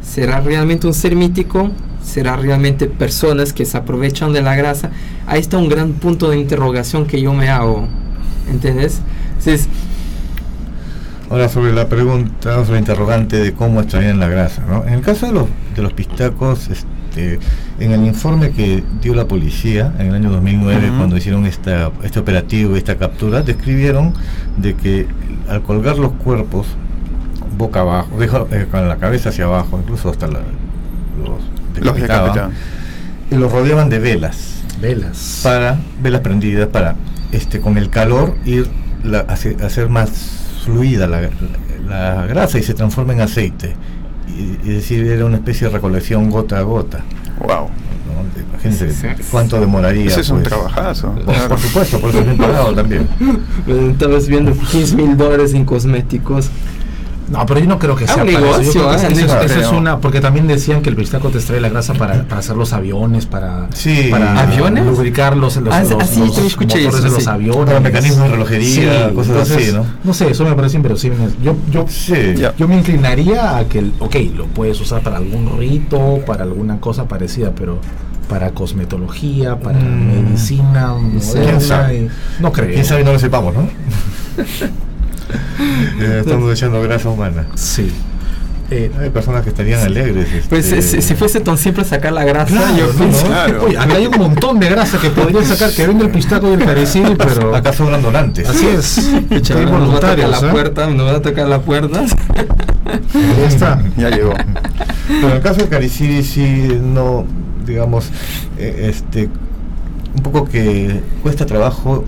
C: ¿será realmente un ser mítico? ¿Será realmente personas que se aprovechan de la grasa? Ahí está un gran punto de interrogación que yo me hago, ¿entendés? Entonces,
B: Ahora sobre la pregunta, sobre la interrogante de cómo extraían la grasa. ¿no? En el caso de los, de los pistacos, este, en el informe que dio la policía en el año 2009,
D: Ujú.
B: cuando hicieron esta, este operativo, esta captura, describieron de que al colgar los cuerpos boca abajo, deja- eh, con la cabeza hacia abajo, incluso hasta la- los
D: Los
B: decapitaban. y los rodeaban de velas
A: Velas.
B: para velas prendidas para este con el calor ir la- hacer, hacer más fluida la, la grasa y se transforma en aceite y, y decir era una especie de recolección gota a gota
D: Wow.
B: ¿no? imagínense
C: Sí, sí.
B: cuánto demoraría
D: Ese es un
B: pues.
D: trabajazo.
B: por,
D: claro.
B: por supuesto por eso es bien pagado también (laughs)
C: estabas viendo 15 mil dólares en cosméticos.
A: No, pero yo no creo que
C: Ah,
A: sea
C: un
A: para eso. Yo
C: negocio,
A: creo que
C: ah,
A: eso, es una, porque también decían que el pistaco te extrae la grasa para, para hacer los aviones, para,
B: Sí.
A: para
C: ¿Aviones?
A: lubricar los, los,
C: Ah,
A: los,
C: ah, sí,
A: los motores
C: eso,
A: de los
C: sí.
A: aviones.
B: Para mecanismos de relojería, cosas así, ¿no?
A: No sé, eso me parece inverosímil. Yo, yo, yo me inclinaría a que, ok, lo puedes usar para algún rito, para alguna cosa parecida, pero para cosmetología, para
B: Mm.
A: medicina,
B: ¿Quién
A: moderna,
B: sabe?
A: no creo.
B: quién sabe no lo sepamos no Eh, (laughs) (laughs) estamos echando grasa humana
A: Sí. Eh,
B: hay personas que estarían alegres
C: Pues
B: este,
C: si, si fuese tan simple sacar la grasa,
A: Claro,
C: yo
A: no,
C: pienso-
A: no.
D: Claro.
A: Oye, acá hay un montón de grasa que podrían sacar, que venga el pistaco y el (laughs) pero
B: acá sobran donantes
A: así es.
C: Pucha,
A: Hay
C: nos va a tocar
A: voluntarios,
C: la
A: ¿eh?
C: puerta, nos va a tocar la puerta.
A: Ahí está. (laughs)
D: Ya llegó.
B: Pero en el caso de Cariciri sí no, digamos, eh, este un poco que cuesta trabajo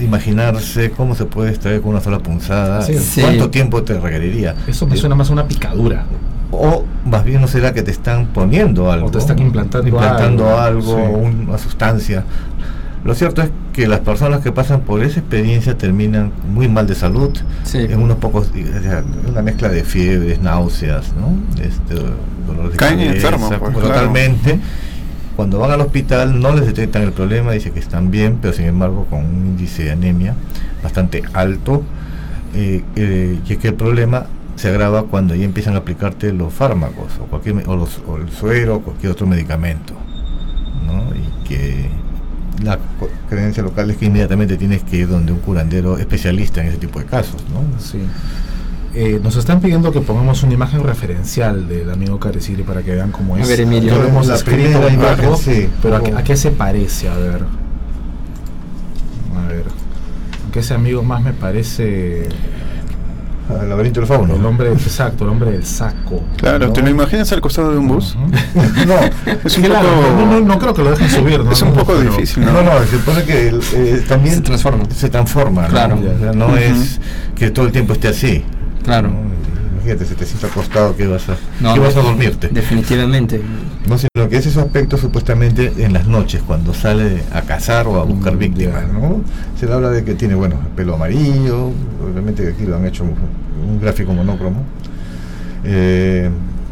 B: imaginarse cómo se puede extraer con una sola punzada,
A: Sí.
C: Sí.
B: cuánto tiempo te requeriría.
A: Eso me
B: Eh,
A: suena más a una picadura.
B: O más bien no será que te están poniendo algo.
A: te están implantando
B: implantando
A: algo,
B: algo,
A: sí.
B: una sustancia. Lo cierto es que las personas que pasan por esa experiencia terminan muy mal de salud,
C: Sí.
B: en unos pocos días, o sea, una mezcla de fiebres, náuseas, ¿no? Este, dolor de
D: Caen
B: cabeza,
D: enfermos, pues, claro.
B: Cuando van al hospital no les detectan el problema, dice que están bien, pero sin embargo con un índice de anemia bastante alto, eh, eh, y es que el problema se agrava cuando ya empiezan a aplicarte los fármacos o cualquier los- o el suero o cualquier otro medicamento, ¿no? Y que la creencia local es que inmediatamente tienes que ir donde un curandero especialista en ese tipo de casos, ¿no?
A: Sí. Eh, nos están pidiendo que pongamos una imagen referencial del amigo Careciri para que vean cómo
C: A
A: es.
C: ver, Emilio.
A: Ya lo hemos
B: La
A: escrito
B: primera imagen, sí.
A: pero ¿a, qué- a qué se parece? A ver. A ver. Aunque ese amigo más me parece
B: El laberinto del fauno.
A: el hombre, exacto, el hombre del saco.
D: Claro,
A: ¿no?
D: ¿te lo imaginas al costado de un bus? (laughs)
B: No, (laughs)
D: Es un
A: Claro,
D: poco,
A: no, no, no creo que lo dejen subir. ¿no? (laughs)
D: es un
A: No,
D: poco
A: pero-
D: difícil,
B: no,
D: ¿no?
B: no, se supone que eh, también
C: Se transforma.
B: Se transforma, ¿no?
C: Claro.
B: O sea, no es que todo el tiempo esté así.
C: Claro.
B: ¿no? Imagínate, si te sientes acostado, ¿qué vas a,
C: No,
B: qué vas a dormirte?
C: Definitivamente.
B: No, sino que es ese aspecto supuestamente en las noches, cuando sale a cazar o a buscar
A: Mm,
B: víctimas. ¿no? Se le habla de que tiene, bueno, pelo amarillo, obviamente aquí lo han hecho un, un gráfico monócromo. Eh,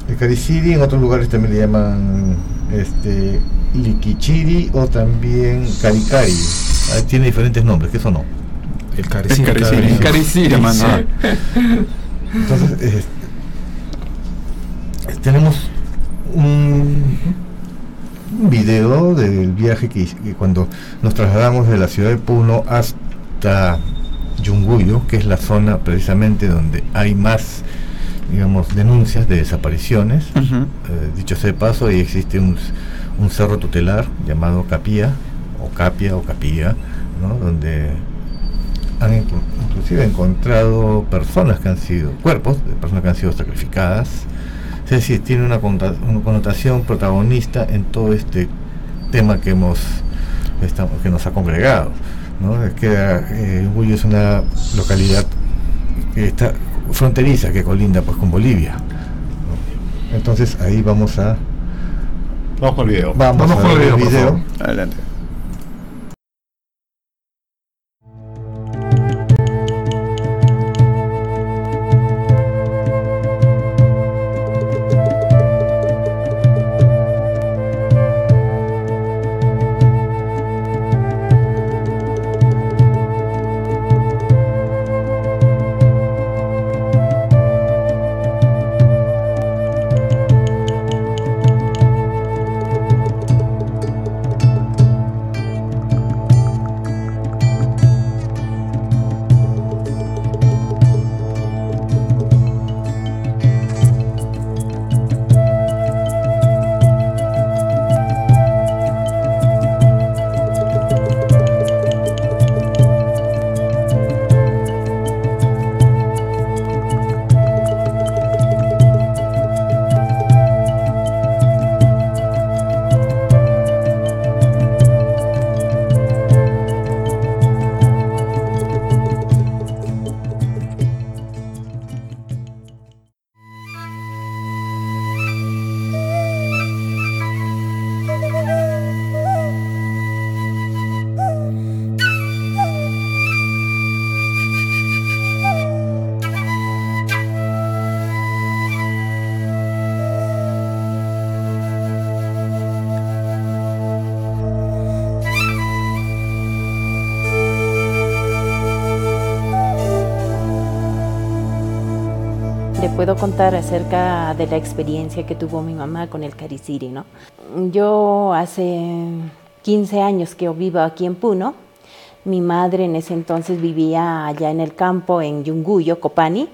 B: el cariciri en otros lugares también le llaman este liquichiri o también caricari. Ah, Tiene diferentes nombres, que eso no.
A: El Careciri.
D: El Careciri.
A: claro.
C: Careciri.
D: Llamando a-
B: Entonces, eh, tenemos un, un video del viaje que, hice- que cuando nos trasladamos de la ciudad de Puno hasta Yunguyo, que es la zona precisamente donde hay más, digamos, denuncias de desapariciones. Eh, dicho sea de paso, ahí existe un, un cerro tutelar llamado Capía, o Capia o Capía, ¿no? donde han inclusive encontrado personas que han sido, cuerpos de personas que han sido sacrificadas. Es decir, tiene una, conta- una connotación protagonista en todo este tema que hemos estamos, que nos ha congregado. ¿no? Es que eh, Huyo es una localidad que está fronteriza, que colinda pues con Bolivia. ¿no? Entonces ahí vamos a
G: Vamos con el video.
B: vamos,
A: Vamos
B: a
A: con el
B: ver el
A: video, por
B: video.
A: favor.
D: Adelante.
I: Contar acerca de la experiencia que tuvo mi mamá con el cariciri, ¿no? Yo hace 15 años que vivo aquí en Puno. Mi madre en ese entonces vivía allá en el campo, en Yunguyo, Copani.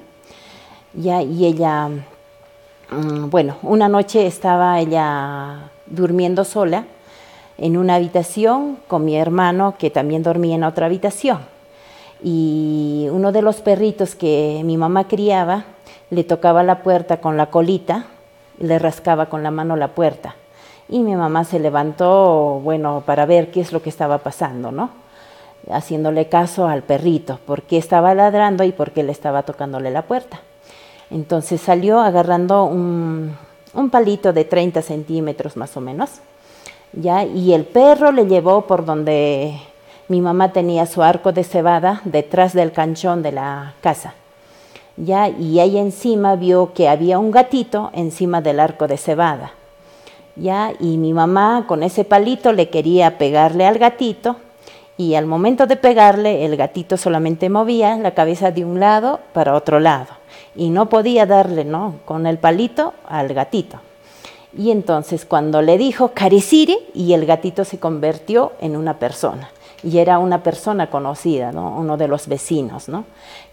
I: Ya, y ella, mm, bueno, una noche estaba ella durmiendo sola en una habitación con mi hermano que también dormía en otra habitación. Y uno de los perritos que mi mamá criaba le tocaba la puerta con la colita le rascaba con la mano la puerta. Y mi mamá se levantó, bueno, para ver qué es lo que estaba pasando, ¿no? Haciéndole caso al perrito, por qué estaba ladrando y por qué le estaba tocándole la puerta. Entonces salió agarrando un, un palito de 30 centímetros más o menos, ¿ya? Y el perro le llevó por donde mi mamá tenía su arco de cebada detrás del canchón de la casa. ¿Ya? Y ahí encima vio que había un gatito encima del arco de cebada. ¿ya? Y mi mamá con ese palito le quería pegarle al gatito y al momento de pegarle el gatito solamente movía la cabeza de un lado para otro lado y no podía darle no con el palito al gatito. Y entonces cuando le dijo Cariciri y el gatito se convirtió en una persona y era una persona conocida, ¿no? uno de los vecinos, ¿no?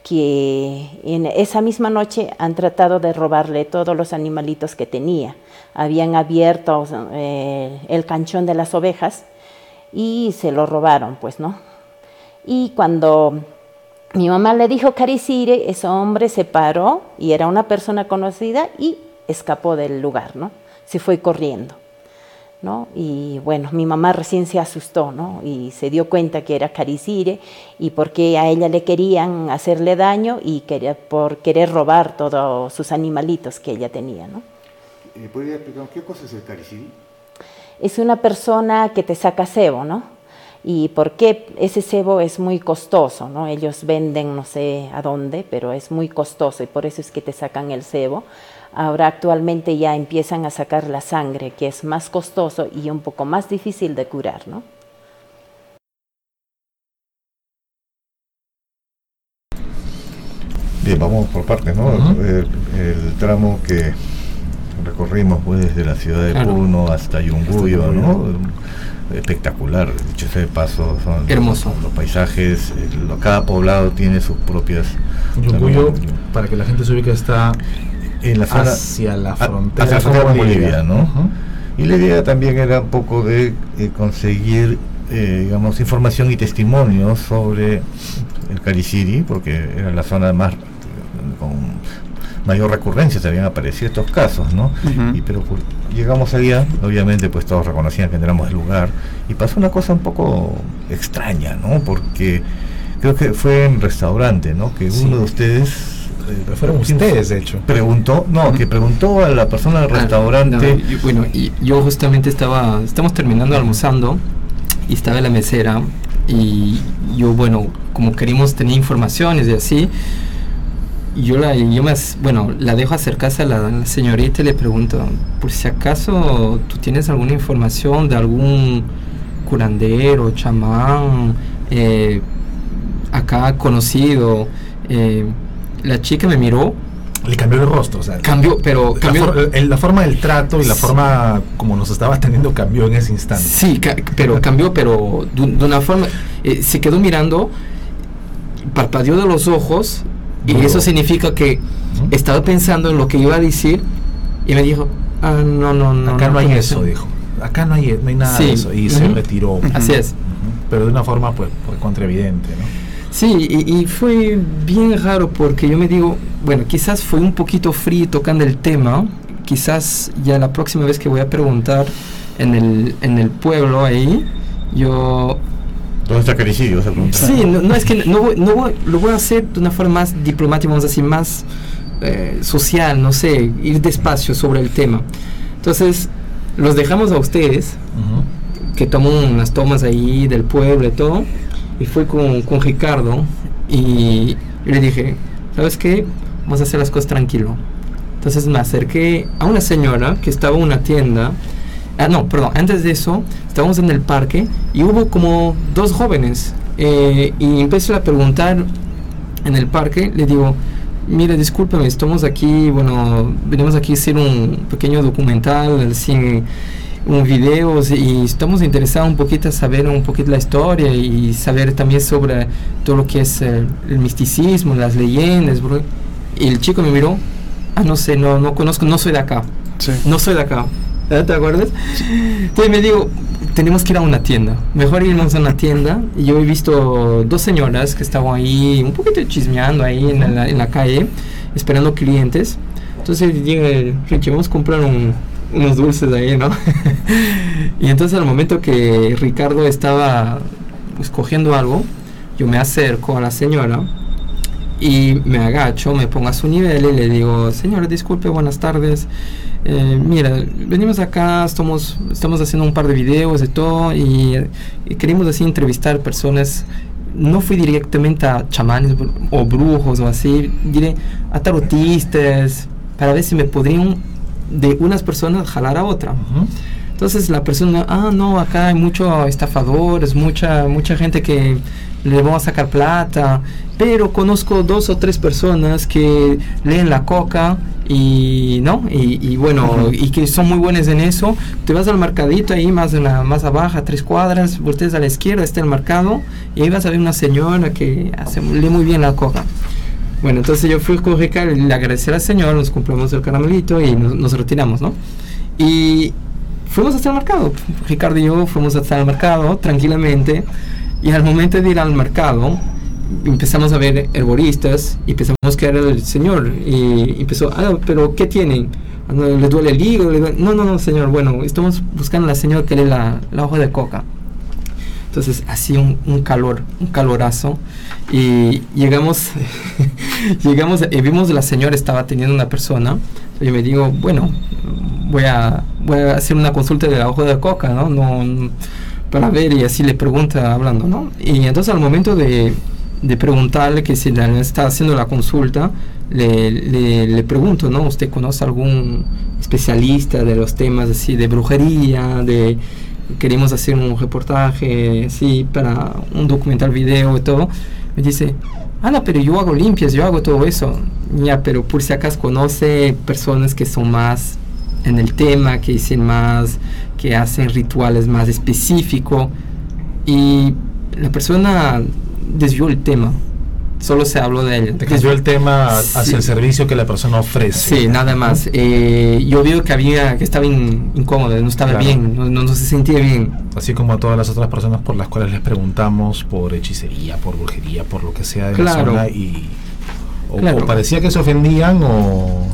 I: Que en esa misma noche han tratado de robarle todos los animalitos que tenía. Habían abierto eh, el canchón de las ovejas y se lo robaron, pues, ¿no? Y cuando mi mamá le dijo Caricire, ese hombre se paró y era una persona conocida y escapó del lugar, ¿no? Se fue corriendo. Y bueno, mi mamá recién se asustó, ¿no? Y se dio cuenta que era Caricire y porque a ella le querían hacerle daño y quería, por querer robar todos sus animalitos que ella tenía, ¿no?
B: ¿Me podría explicar qué cosa es el Cariciri?
I: Es una persona que te saca cebo, ¿no? Y porque ese cebo es muy costoso, ¿no? Ellos venden no sé a dónde, pero es muy costoso y por eso es que te sacan el cebo Ahora actualmente ya empiezan a sacar la sangre, que es más costoso y un poco más difícil de curar, ¿no?
B: Bien, vamos por partes, ¿no? el, tramo que recorrimos pues, desde la ciudad de Puno hasta Yunguyo, ¿no? Espectacular, dicho ese paso, son
C: Hermoso.
B: Los, paisajes, cada poblado tiene sus propias...
A: Yunguyo, para que la gente se ubique, está
B: en la zona,
A: hacia la frontera,
B: hacia con Bolivia, ¿no? Y la idea también era un poco de eh, conseguir, eh, digamos, información y testimonios sobre el Cariciri, porque era la zona más con mayor recurrencia se habían aparecido estos casos, ¿no? y, pero pues, llegamos allá, obviamente pues todos reconocían que éramos el lugar, y pasó una cosa un poco extraña, ¿no? Porque creo que fue en restaurante, ¿no? Que uno de ustedes
A: eh, fueron ustedes, de hecho.
B: Preguntó, no, que preguntó a la persona del ah, restaurante.
C: bueno, y yo justamente estaba, estamos terminando almorzando y estaba la mesera y yo, bueno, como queríamos tener informaciones y así, yo la, yo me, bueno, la dejo acercarse a la, señorita y le pregunto, por si acaso tú tienes alguna información de algún curandero, chamán, eh, acá conocido, eh, la chica me miró.
A: Le cambió el rostro, o sea.
C: Cambió, pero cambió.
A: La, forma del trato y la forma como nos estaba atendiendo cambió en ese instante.
C: Sí, pero cambió, pero de, una forma. Eh, se quedó mirando, parpadeó de los ojos, y eso significa que estaba pensando en lo que iba a decir, y me dijo: Ah, no, no, no.
A: Acá no, hay eso, dijo. Acá no hay, no hay nada de eso. Y se retiró.
C: Así es.
A: Pero de una forma, pues, pues contraevidente, ¿no?
C: Sí, y, fue bien raro porque yo me digo, bueno, quizás fue un poquito frío tocando el tema, quizás ya la próxima vez que voy a preguntar en el, en el pueblo ahí, yo...
B: ¿Dónde está Caricidio?
C: Sí, no, es que no, no lo voy a hacer de una forma más diplomática, vamos a decir, más eh, social, no sé, ir despacio sobre el tema. Entonces, los dejamos a ustedes, que toman unas tomas ahí del pueblo y todo y fui con, con Ricardo y, le dije, ¿sabes qué? Vamos a hacer las cosas tranquilo. Entonces me acerqué a una señora que estaba en una tienda. Ah, no, perdón, antes de eso, estábamos en el parque y hubo como dos jóvenes. Eh, y empecé a preguntar en el parque, le digo, mira, discúlpame, estamos aquí, bueno, venimos aquí a hacer un pequeño documental, sin un video y estamos interesados un poquito a saber un poquito la historia y saber también sobre todo lo que es el, el misticismo, las leyendas. bro. Y el chico me miró, ah, no sé, no, no conozco, no soy de acá,
D: Sí.
C: no soy de acá. ¿Eh? ¿Te acuerdas? Entonces me digo, tenemos que ir a una tienda. Mejor irnos a una tienda. Y yo he visto dos señoras que estaban ahí, un poquito chismeando ahí en la, en la calle, esperando clientes. Entonces dije, Richie, vamos a comprar un- unos dulces ahí, ¿no? (laughs) y entonces al momento que Ricardo estaba escogiendo algo, yo me acerco a la señora y me agacho, me pongo a su nivel y le digo, señora, disculpe, buenas tardes. Eh, mira, venimos acá, estamos, estamos haciendo un par de videos de todo y, y queremos así entrevistar personas. No fui directamente a chamanes o brujos o así, diré a tarotistas para ver si me podrían de unas personas jalar a otra.
A: Ujú.
C: Entonces la persona, ah, no, acá hay muchos estafadores, mucha, mucha gente que le vamos a sacar plata, pero conozco dos o tres personas que leen la coca y, ¿no? Y, y bueno, y que son muy buenas en eso. Te vas al mercadito ahí más, en la, más abajo, tres cuadras, volteas a la izquierda, está el mercado, y ahí vas a ver una señora que hace, lee muy bien la coca. Bueno, entonces yo fui con Ricardo, le agradecí al señor, nos compramos el caramelito y nos, nos retiramos, ¿no? Y fuimos hasta el mercado. Ricardo y yo fuimos hasta el mercado tranquilamente. Y al momento de ir al mercado, empezamos a ver herboristas y pensamos que era el señor. Y empezó, ah, pero ¿qué tienen? Ah, ¿Le duele el hígado? ¿Le duele-?" No, no, no, señor. Bueno, estamos buscando a la señora que lee la, la hoja de coca. Entonces, así un, calor, un calorazo. Y llegamos, (laughs) llegamos y vimos la señora estaba teniendo una persona. Y me digo, bueno, voy a, voy a hacer una consulta de la hoja de coca, ¿no? no para ver y así le pregunta hablando, ¿no? Y entonces al momento de, de preguntarle que si le está haciendo la consulta, le, le, le pregunto, ¿no? ¿Usted conoce algún especialista de los temas así de brujería, de queremos hacer un reportaje así para un documental video y todo? Me dice, ah, no, pero yo hago limpias, yo hago todo eso. Ya, pero por si acaso conoce personas que son más en el tema, que dicen más, que hacen rituales más específicos. Y la persona desvió el tema. Solo se habló de él.
A: Te cambió el tema hacia el servicio que la persona ofrece.
C: Sí, nada más. Eh, yo veo que había que estaba in- incómodo, no estaba
A: Claro.
C: bien, no, no- no se sentía bien.
A: Así como a todas las otras personas por las cuales les preguntamos por hechicería, por brujería, por lo que sea de
C: Claro.
A: la zona y o,
C: Claro.
A: o parecía que se ofendían o,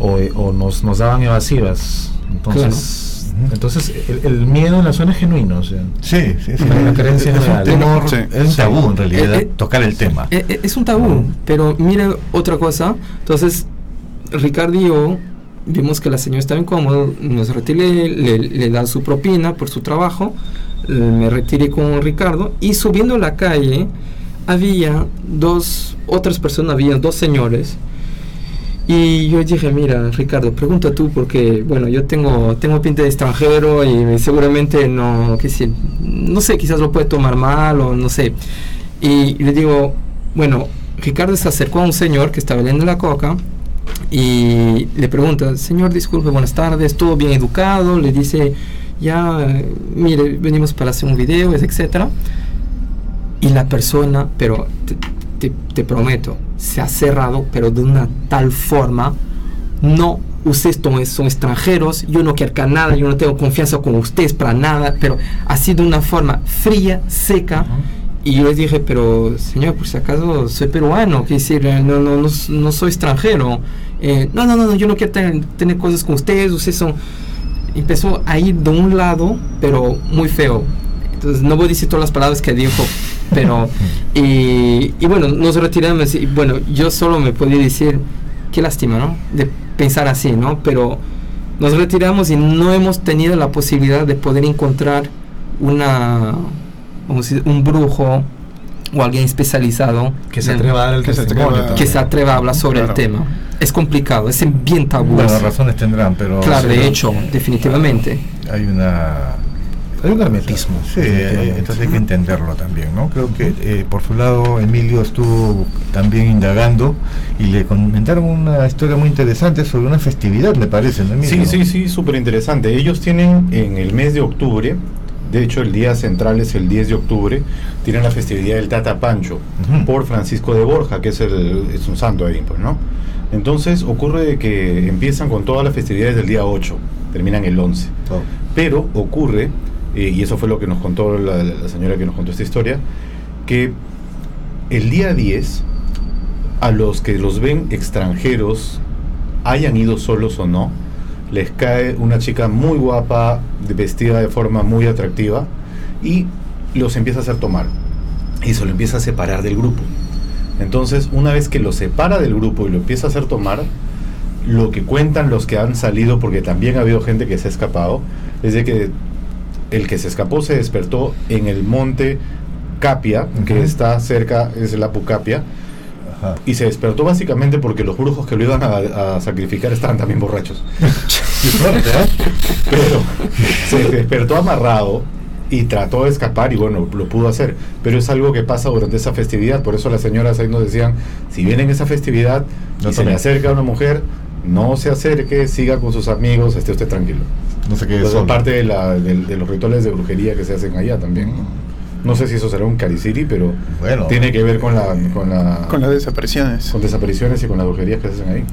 A: o, o nos, nos daban evasivas. Entonces, entonces el, el miedo en la zona es genuino. O sea,
B: Sí, sí, sí.
A: La creencia
B: es un temor,
D: Sí.
B: es un tabú en realidad
C: Eh, eh,
B: tocar el tema.
C: Eh, eh, es un tabú, pero mira otra cosa. Entonces, Ricardo y yo vimos que la señora estaba incómoda, nos retiré, le, le da su propina por su trabajo, eh, me retiré con Ricardo y subiendo la calle había dos, otras personas, había dos señores. Y yo dije, mira, Ricardo, pregunta tú porque, bueno, yo tengo, tengo pinta de extranjero y seguramente no, qué sé, no sé, quizás lo puede tomar mal o no sé. Y le digo, bueno, Ricardo se acercó a un señor que estaba leyendo la coca y le pregunta, señor, disculpe, buenas tardes, todo bien educado, le dice, ya, mire, venimos para hacer un video, etcétera. Y la persona, pero te, te- prometo, se ha cerrado, pero de una tal forma, no, ustedes son, extranjeros, yo no quiero nada, yo no tengo confianza con ustedes para nada, pero así de una forma fría, seca. Y yo les dije, pero señor, por si acaso soy peruano, que decir, eh, no, no, no, no soy extranjero. Eh, no, no, no, no, yo no quiero tener, tener cosas con ustedes, ustedes son... Empezó a ir de un lado, pero muy feo. Entonces, no voy a decir todas las palabras que dijo, pero... y, y bueno, nos retiramos y bueno, yo solo me podía decir, qué lástima, ¿no? De pensar así, ¿no? Pero nos retiramos y no hemos tenido la posibilidad de poder encontrar una vamos a decir, un brujo o alguien especializado
A: que se atreva a dar el
D: Que se
A: testimonio.
C: que se atreva a hablar sobre
D: Claro.
C: el tema. Es complicado, es bien tabú.
B: Bueno,
C: es-
B: razones tendrán, pero...
C: claro, de hecho, definitivamente.
B: Hay una
A: Hay un hermetismo.
B: Sí, eh, entonces hay que entenderlo también, ¿no? Creo que eh, por su lado Emilio estuvo también indagando y le comentaron una historia muy interesante sobre una festividad, me parece, ¿no, Emilio?
G: Sí, sí, sí, súper interesante. Ellos tienen en el mes de octubre, de hecho el día central es el 10 de octubre, tienen la festividad del Tata Pancho por Francisco de Borja, que es, el, es un santo ahí, pues, ¿no? Entonces ocurre de que empiezan con todas las festividades del día 8, terminan el 11.
B: Oh.
G: Pero ocurre, eh, y eso fue lo que nos contó la, señora que nos contó esta historia, que el día 10, a los que los ven extranjeros, hayan ido solos o no, les cae una chica muy guapa, vestida de forma muy atractiva, y los empieza a hacer tomar. Y se lo empieza a separar del grupo. Entonces, una vez que lo separa del grupo y lo empieza a hacer tomar, lo que cuentan los que han salido, porque también ha habido gente que se ha escapado, es de que el que se escapó se despertó en el monte Capia, que está cerca, es el Apu Capia,
B: Ajá.
G: y se despertó básicamente porque los brujos que lo iban a, a sacrificar estaban también borrachos. (laughs) Pero se despertó amarrado y trató de escapar y bueno, lo pudo hacer. Pero es algo que pasa durante esa festividad. Por eso las señoras ahí nos decían, si viene en esa festividad
B: No
G: y se le acerca una mujer, no se acerque, siga con sus amigos, esté usted tranquilo.
B: No sé qué es.
G: Entonces, parte de, la- de- de los rituales de brujería que se hacen allá también. ¿no? No sé si eso será un cariciri, pero
B: Bueno.
G: tiene que ver con la, con la
D: Con las desapariciones.
G: con desapariciones y con las brujerías que se hacen ahí.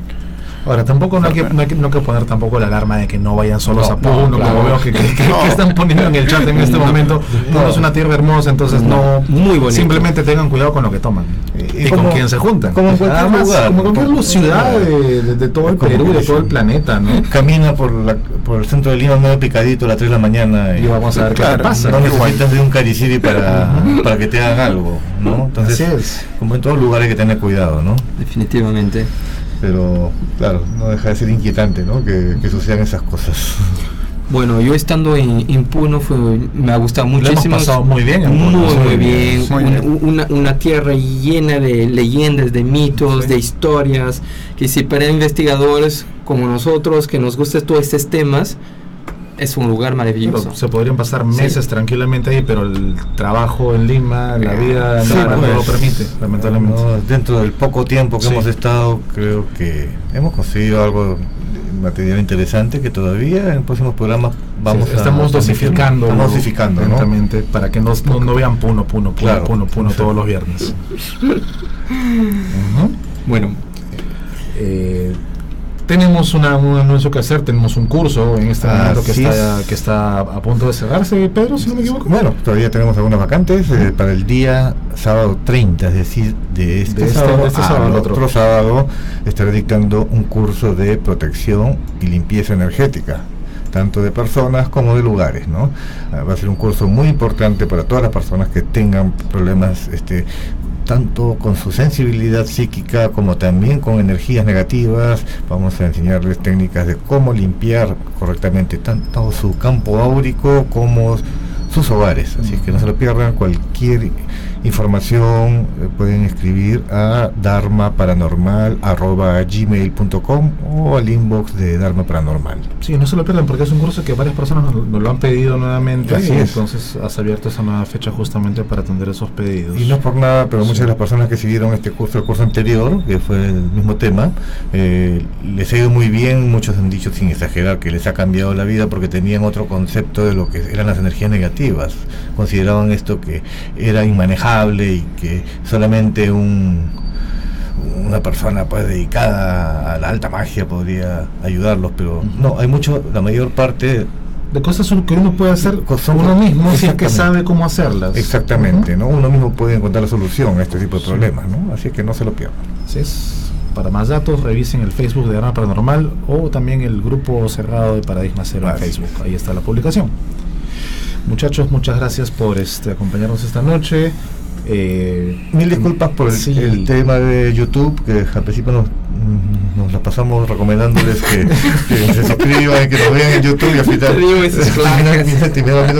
A: Ahora, tampoco no hay, que, no, hay que, no hay que poner tampoco la alarma de que no vayan solos
G: No,
A: a Puno,
G: no, claro.
A: como veo que, que- que-
D: No.
A: que están poniendo en el chat en este momento. Puno es una tierra hermosa, entonces no,
C: Muy bonito.
A: simplemente tengan cuidado con lo que toman
B: Y-
A: y,
B: y
A: con
B: como-
A: quién se juntan.
B: como en cualquier
A: Además,
B: lugar,
A: como en cualquier
B: como-
A: ciudad de, de- de todo el
B: Como
A: Perú, de todo el planeta, ¿no?
B: Camina por, la, por el centro de Lima medio picadito a las 3 de la mañana
A: Y vamos a ver qué
D: Claro.
A: te pasa.
B: no necesitas de un cariciri para, para que te hagan algo, ¿no? Entonces,
A: Así es.
B: como en todos lugares hay que tener cuidado, ¿no?
C: Definitivamente.
B: Pero, claro, no deja de ser inquietante, ¿no? Que, que sucedan esas cosas. (laughs)
C: Bueno, yo estando en, en Puno fue, me ha gustado
A: Lo hemos
C: muchísimo.
A: pasado muy bien en Puno,
C: Muy, muy bien.
D: Muy
C: Un-
D: bien.
C: Una, una tierra llena de leyendas, de mitos,
A: Sí.
C: de historias, que si para investigadores como nosotros, que nos gustan todos estos temas, es un lugar maravilloso.
A: Se podrían pasar
C: Sí.
A: meses tranquilamente ahí, pero el trabajo en Lima, la vida
B: Sí,
A: no, no
B: pues.
A: lo permite, lamentablemente.
B: No, dentro del poco tiempo que
A: Sí.
B: hemos estado, creo que hemos conseguido algo material interesante que todavía en próximos programas vamos
A: Sí,
B: a
A: estamos
B: transmitir.
A: dosificando,
B: Estamos dosificando, ¿no?
A: lentamente para que no, no, no vean Puno, Puno, Puno,
B: Claro.
A: Puno, Puno todos los viernes. (laughs)
C: Bueno,
A: Eh, tenemos una- un anuncio que hacer, tenemos un curso en este momento que está,
B: es.
A: que está a punto de cerrarse, Pedro, si no me equivoco.
B: Bueno, todavía tenemos algunas vacantes eh, para el día sábado 30, es decir, de este,
A: De este-
B: sábado,
A: de este sábado al
B: otro.
A: otro.
B: sábado estaré dictando un curso de protección y limpieza energética tanto de personas como de lugares, ¿no? Ah, Va a ser un curso muy importante para todas las personas que tengan problemas, este, tanto con su sensibilidad psíquica como también con energías negativas. Vamos a enseñarles técnicas de cómo limpiar correctamente tanto su campo áurico como sus hogares. Así que no se lo pierdan. Cualquier información eh, pueden escribir a dharmaparanormal.gmail.com o al inbox de Dharma Paranormal.
A: Sí, no se lo pierdan porque es un curso que varias personas nos, nos lo han pedido nuevamente.
B: Así
A: y
B: es.
A: Entonces has abierto esa nueva fecha justamente para atender esos pedidos.
B: Y no por nada, pero muchas de las personas que siguieron este curso, el curso anterior, que fue el mismo tema, eh, les ha ido muy bien, muchos han dicho sin exagerar que les ha cambiado la vida porque tenían otro concepto de lo que eran las energías negativas. Consideraban esto que era inmanejable y que solamente un una persona pues dedicada a la alta magia podría ayudarlos, pero no, hay mucho, la mayor parte
A: de cosas que uno puede hacer
B: Cosas-
A: uno mismo si es que sabe cómo hacerlas.
B: Exactamente, ¿no? Uno mismo puede encontrar la solución a este tipo de problemas, ¿no? Así que no se lo pierdan.
A: Así es. Para más datos, revisen el Facebook de Arma Paranormal o también el grupo cerrado de Paradigma Cero en Facebook. Ahí está la publicación. Muchachos, muchas gracias por este acompañarnos esta noche. Eh,
B: Mil disculpas por el,
A: sí.
B: el tema de YouTube, que al principio nos, mm, nos la pasamos recomendándoles que, que se suscriban y que nos vean en YouTube y al final terminan-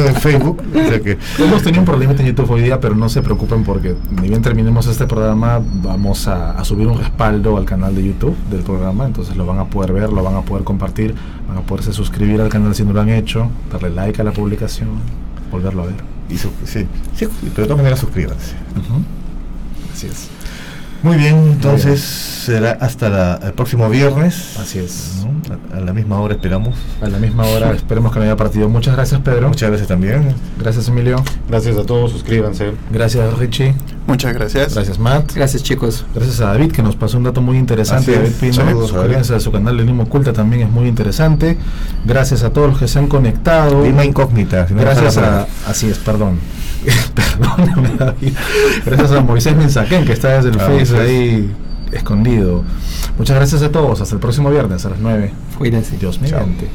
B: en Facebook. O sea que
A: Hemos tenido un problema en YouTube hoy día, pero no se preocupen porque ni bien terminemos este programa, vamos a, a subir un respaldo al canal de YouTube del programa, entonces lo van a poder ver, lo van a poder compartir, van a poderse suscribir al canal si no lo han hecho, darle like a la publicación. volverlo a ver.
B: Y sí, sí, pero de todas maneras suscríbanse.
A: Ujú. Así es.
B: Muy bien, entonces será hasta la- el próximo viernes.
A: Así es.
B: ¿no? A, a la misma hora esperamos.
A: A la misma hora, esperemos que no haya partido. Muchas gracias, Pedro.
B: Muchas gracias también.
A: Gracias, Emilio.
G: Gracias a todos, suscríbanse.
A: Gracias, Richie.
D: Muchas gracias.
A: Gracias, Matt.
C: Gracias chicos.
A: Gracias a David que nos pasó un dato muy interesante. David Pino,
B: Saludos,
A: suscríbanse a su canal de Lima Oculta también es muy interesante. Gracias a todos los que se han conectado.
B: Lima incógnita. si no
A: Gracias a. Así es, perdón. (laughs) Perdóname, David. Gracias a Moisés Mensaquén que está desde el
B: Ah,
A: Face
B: Moisés.
A: ahí escondido. Muchas gracias a todos. Hasta el próximo viernes a las 9.
C: Cuídense.
A: Dios mediante.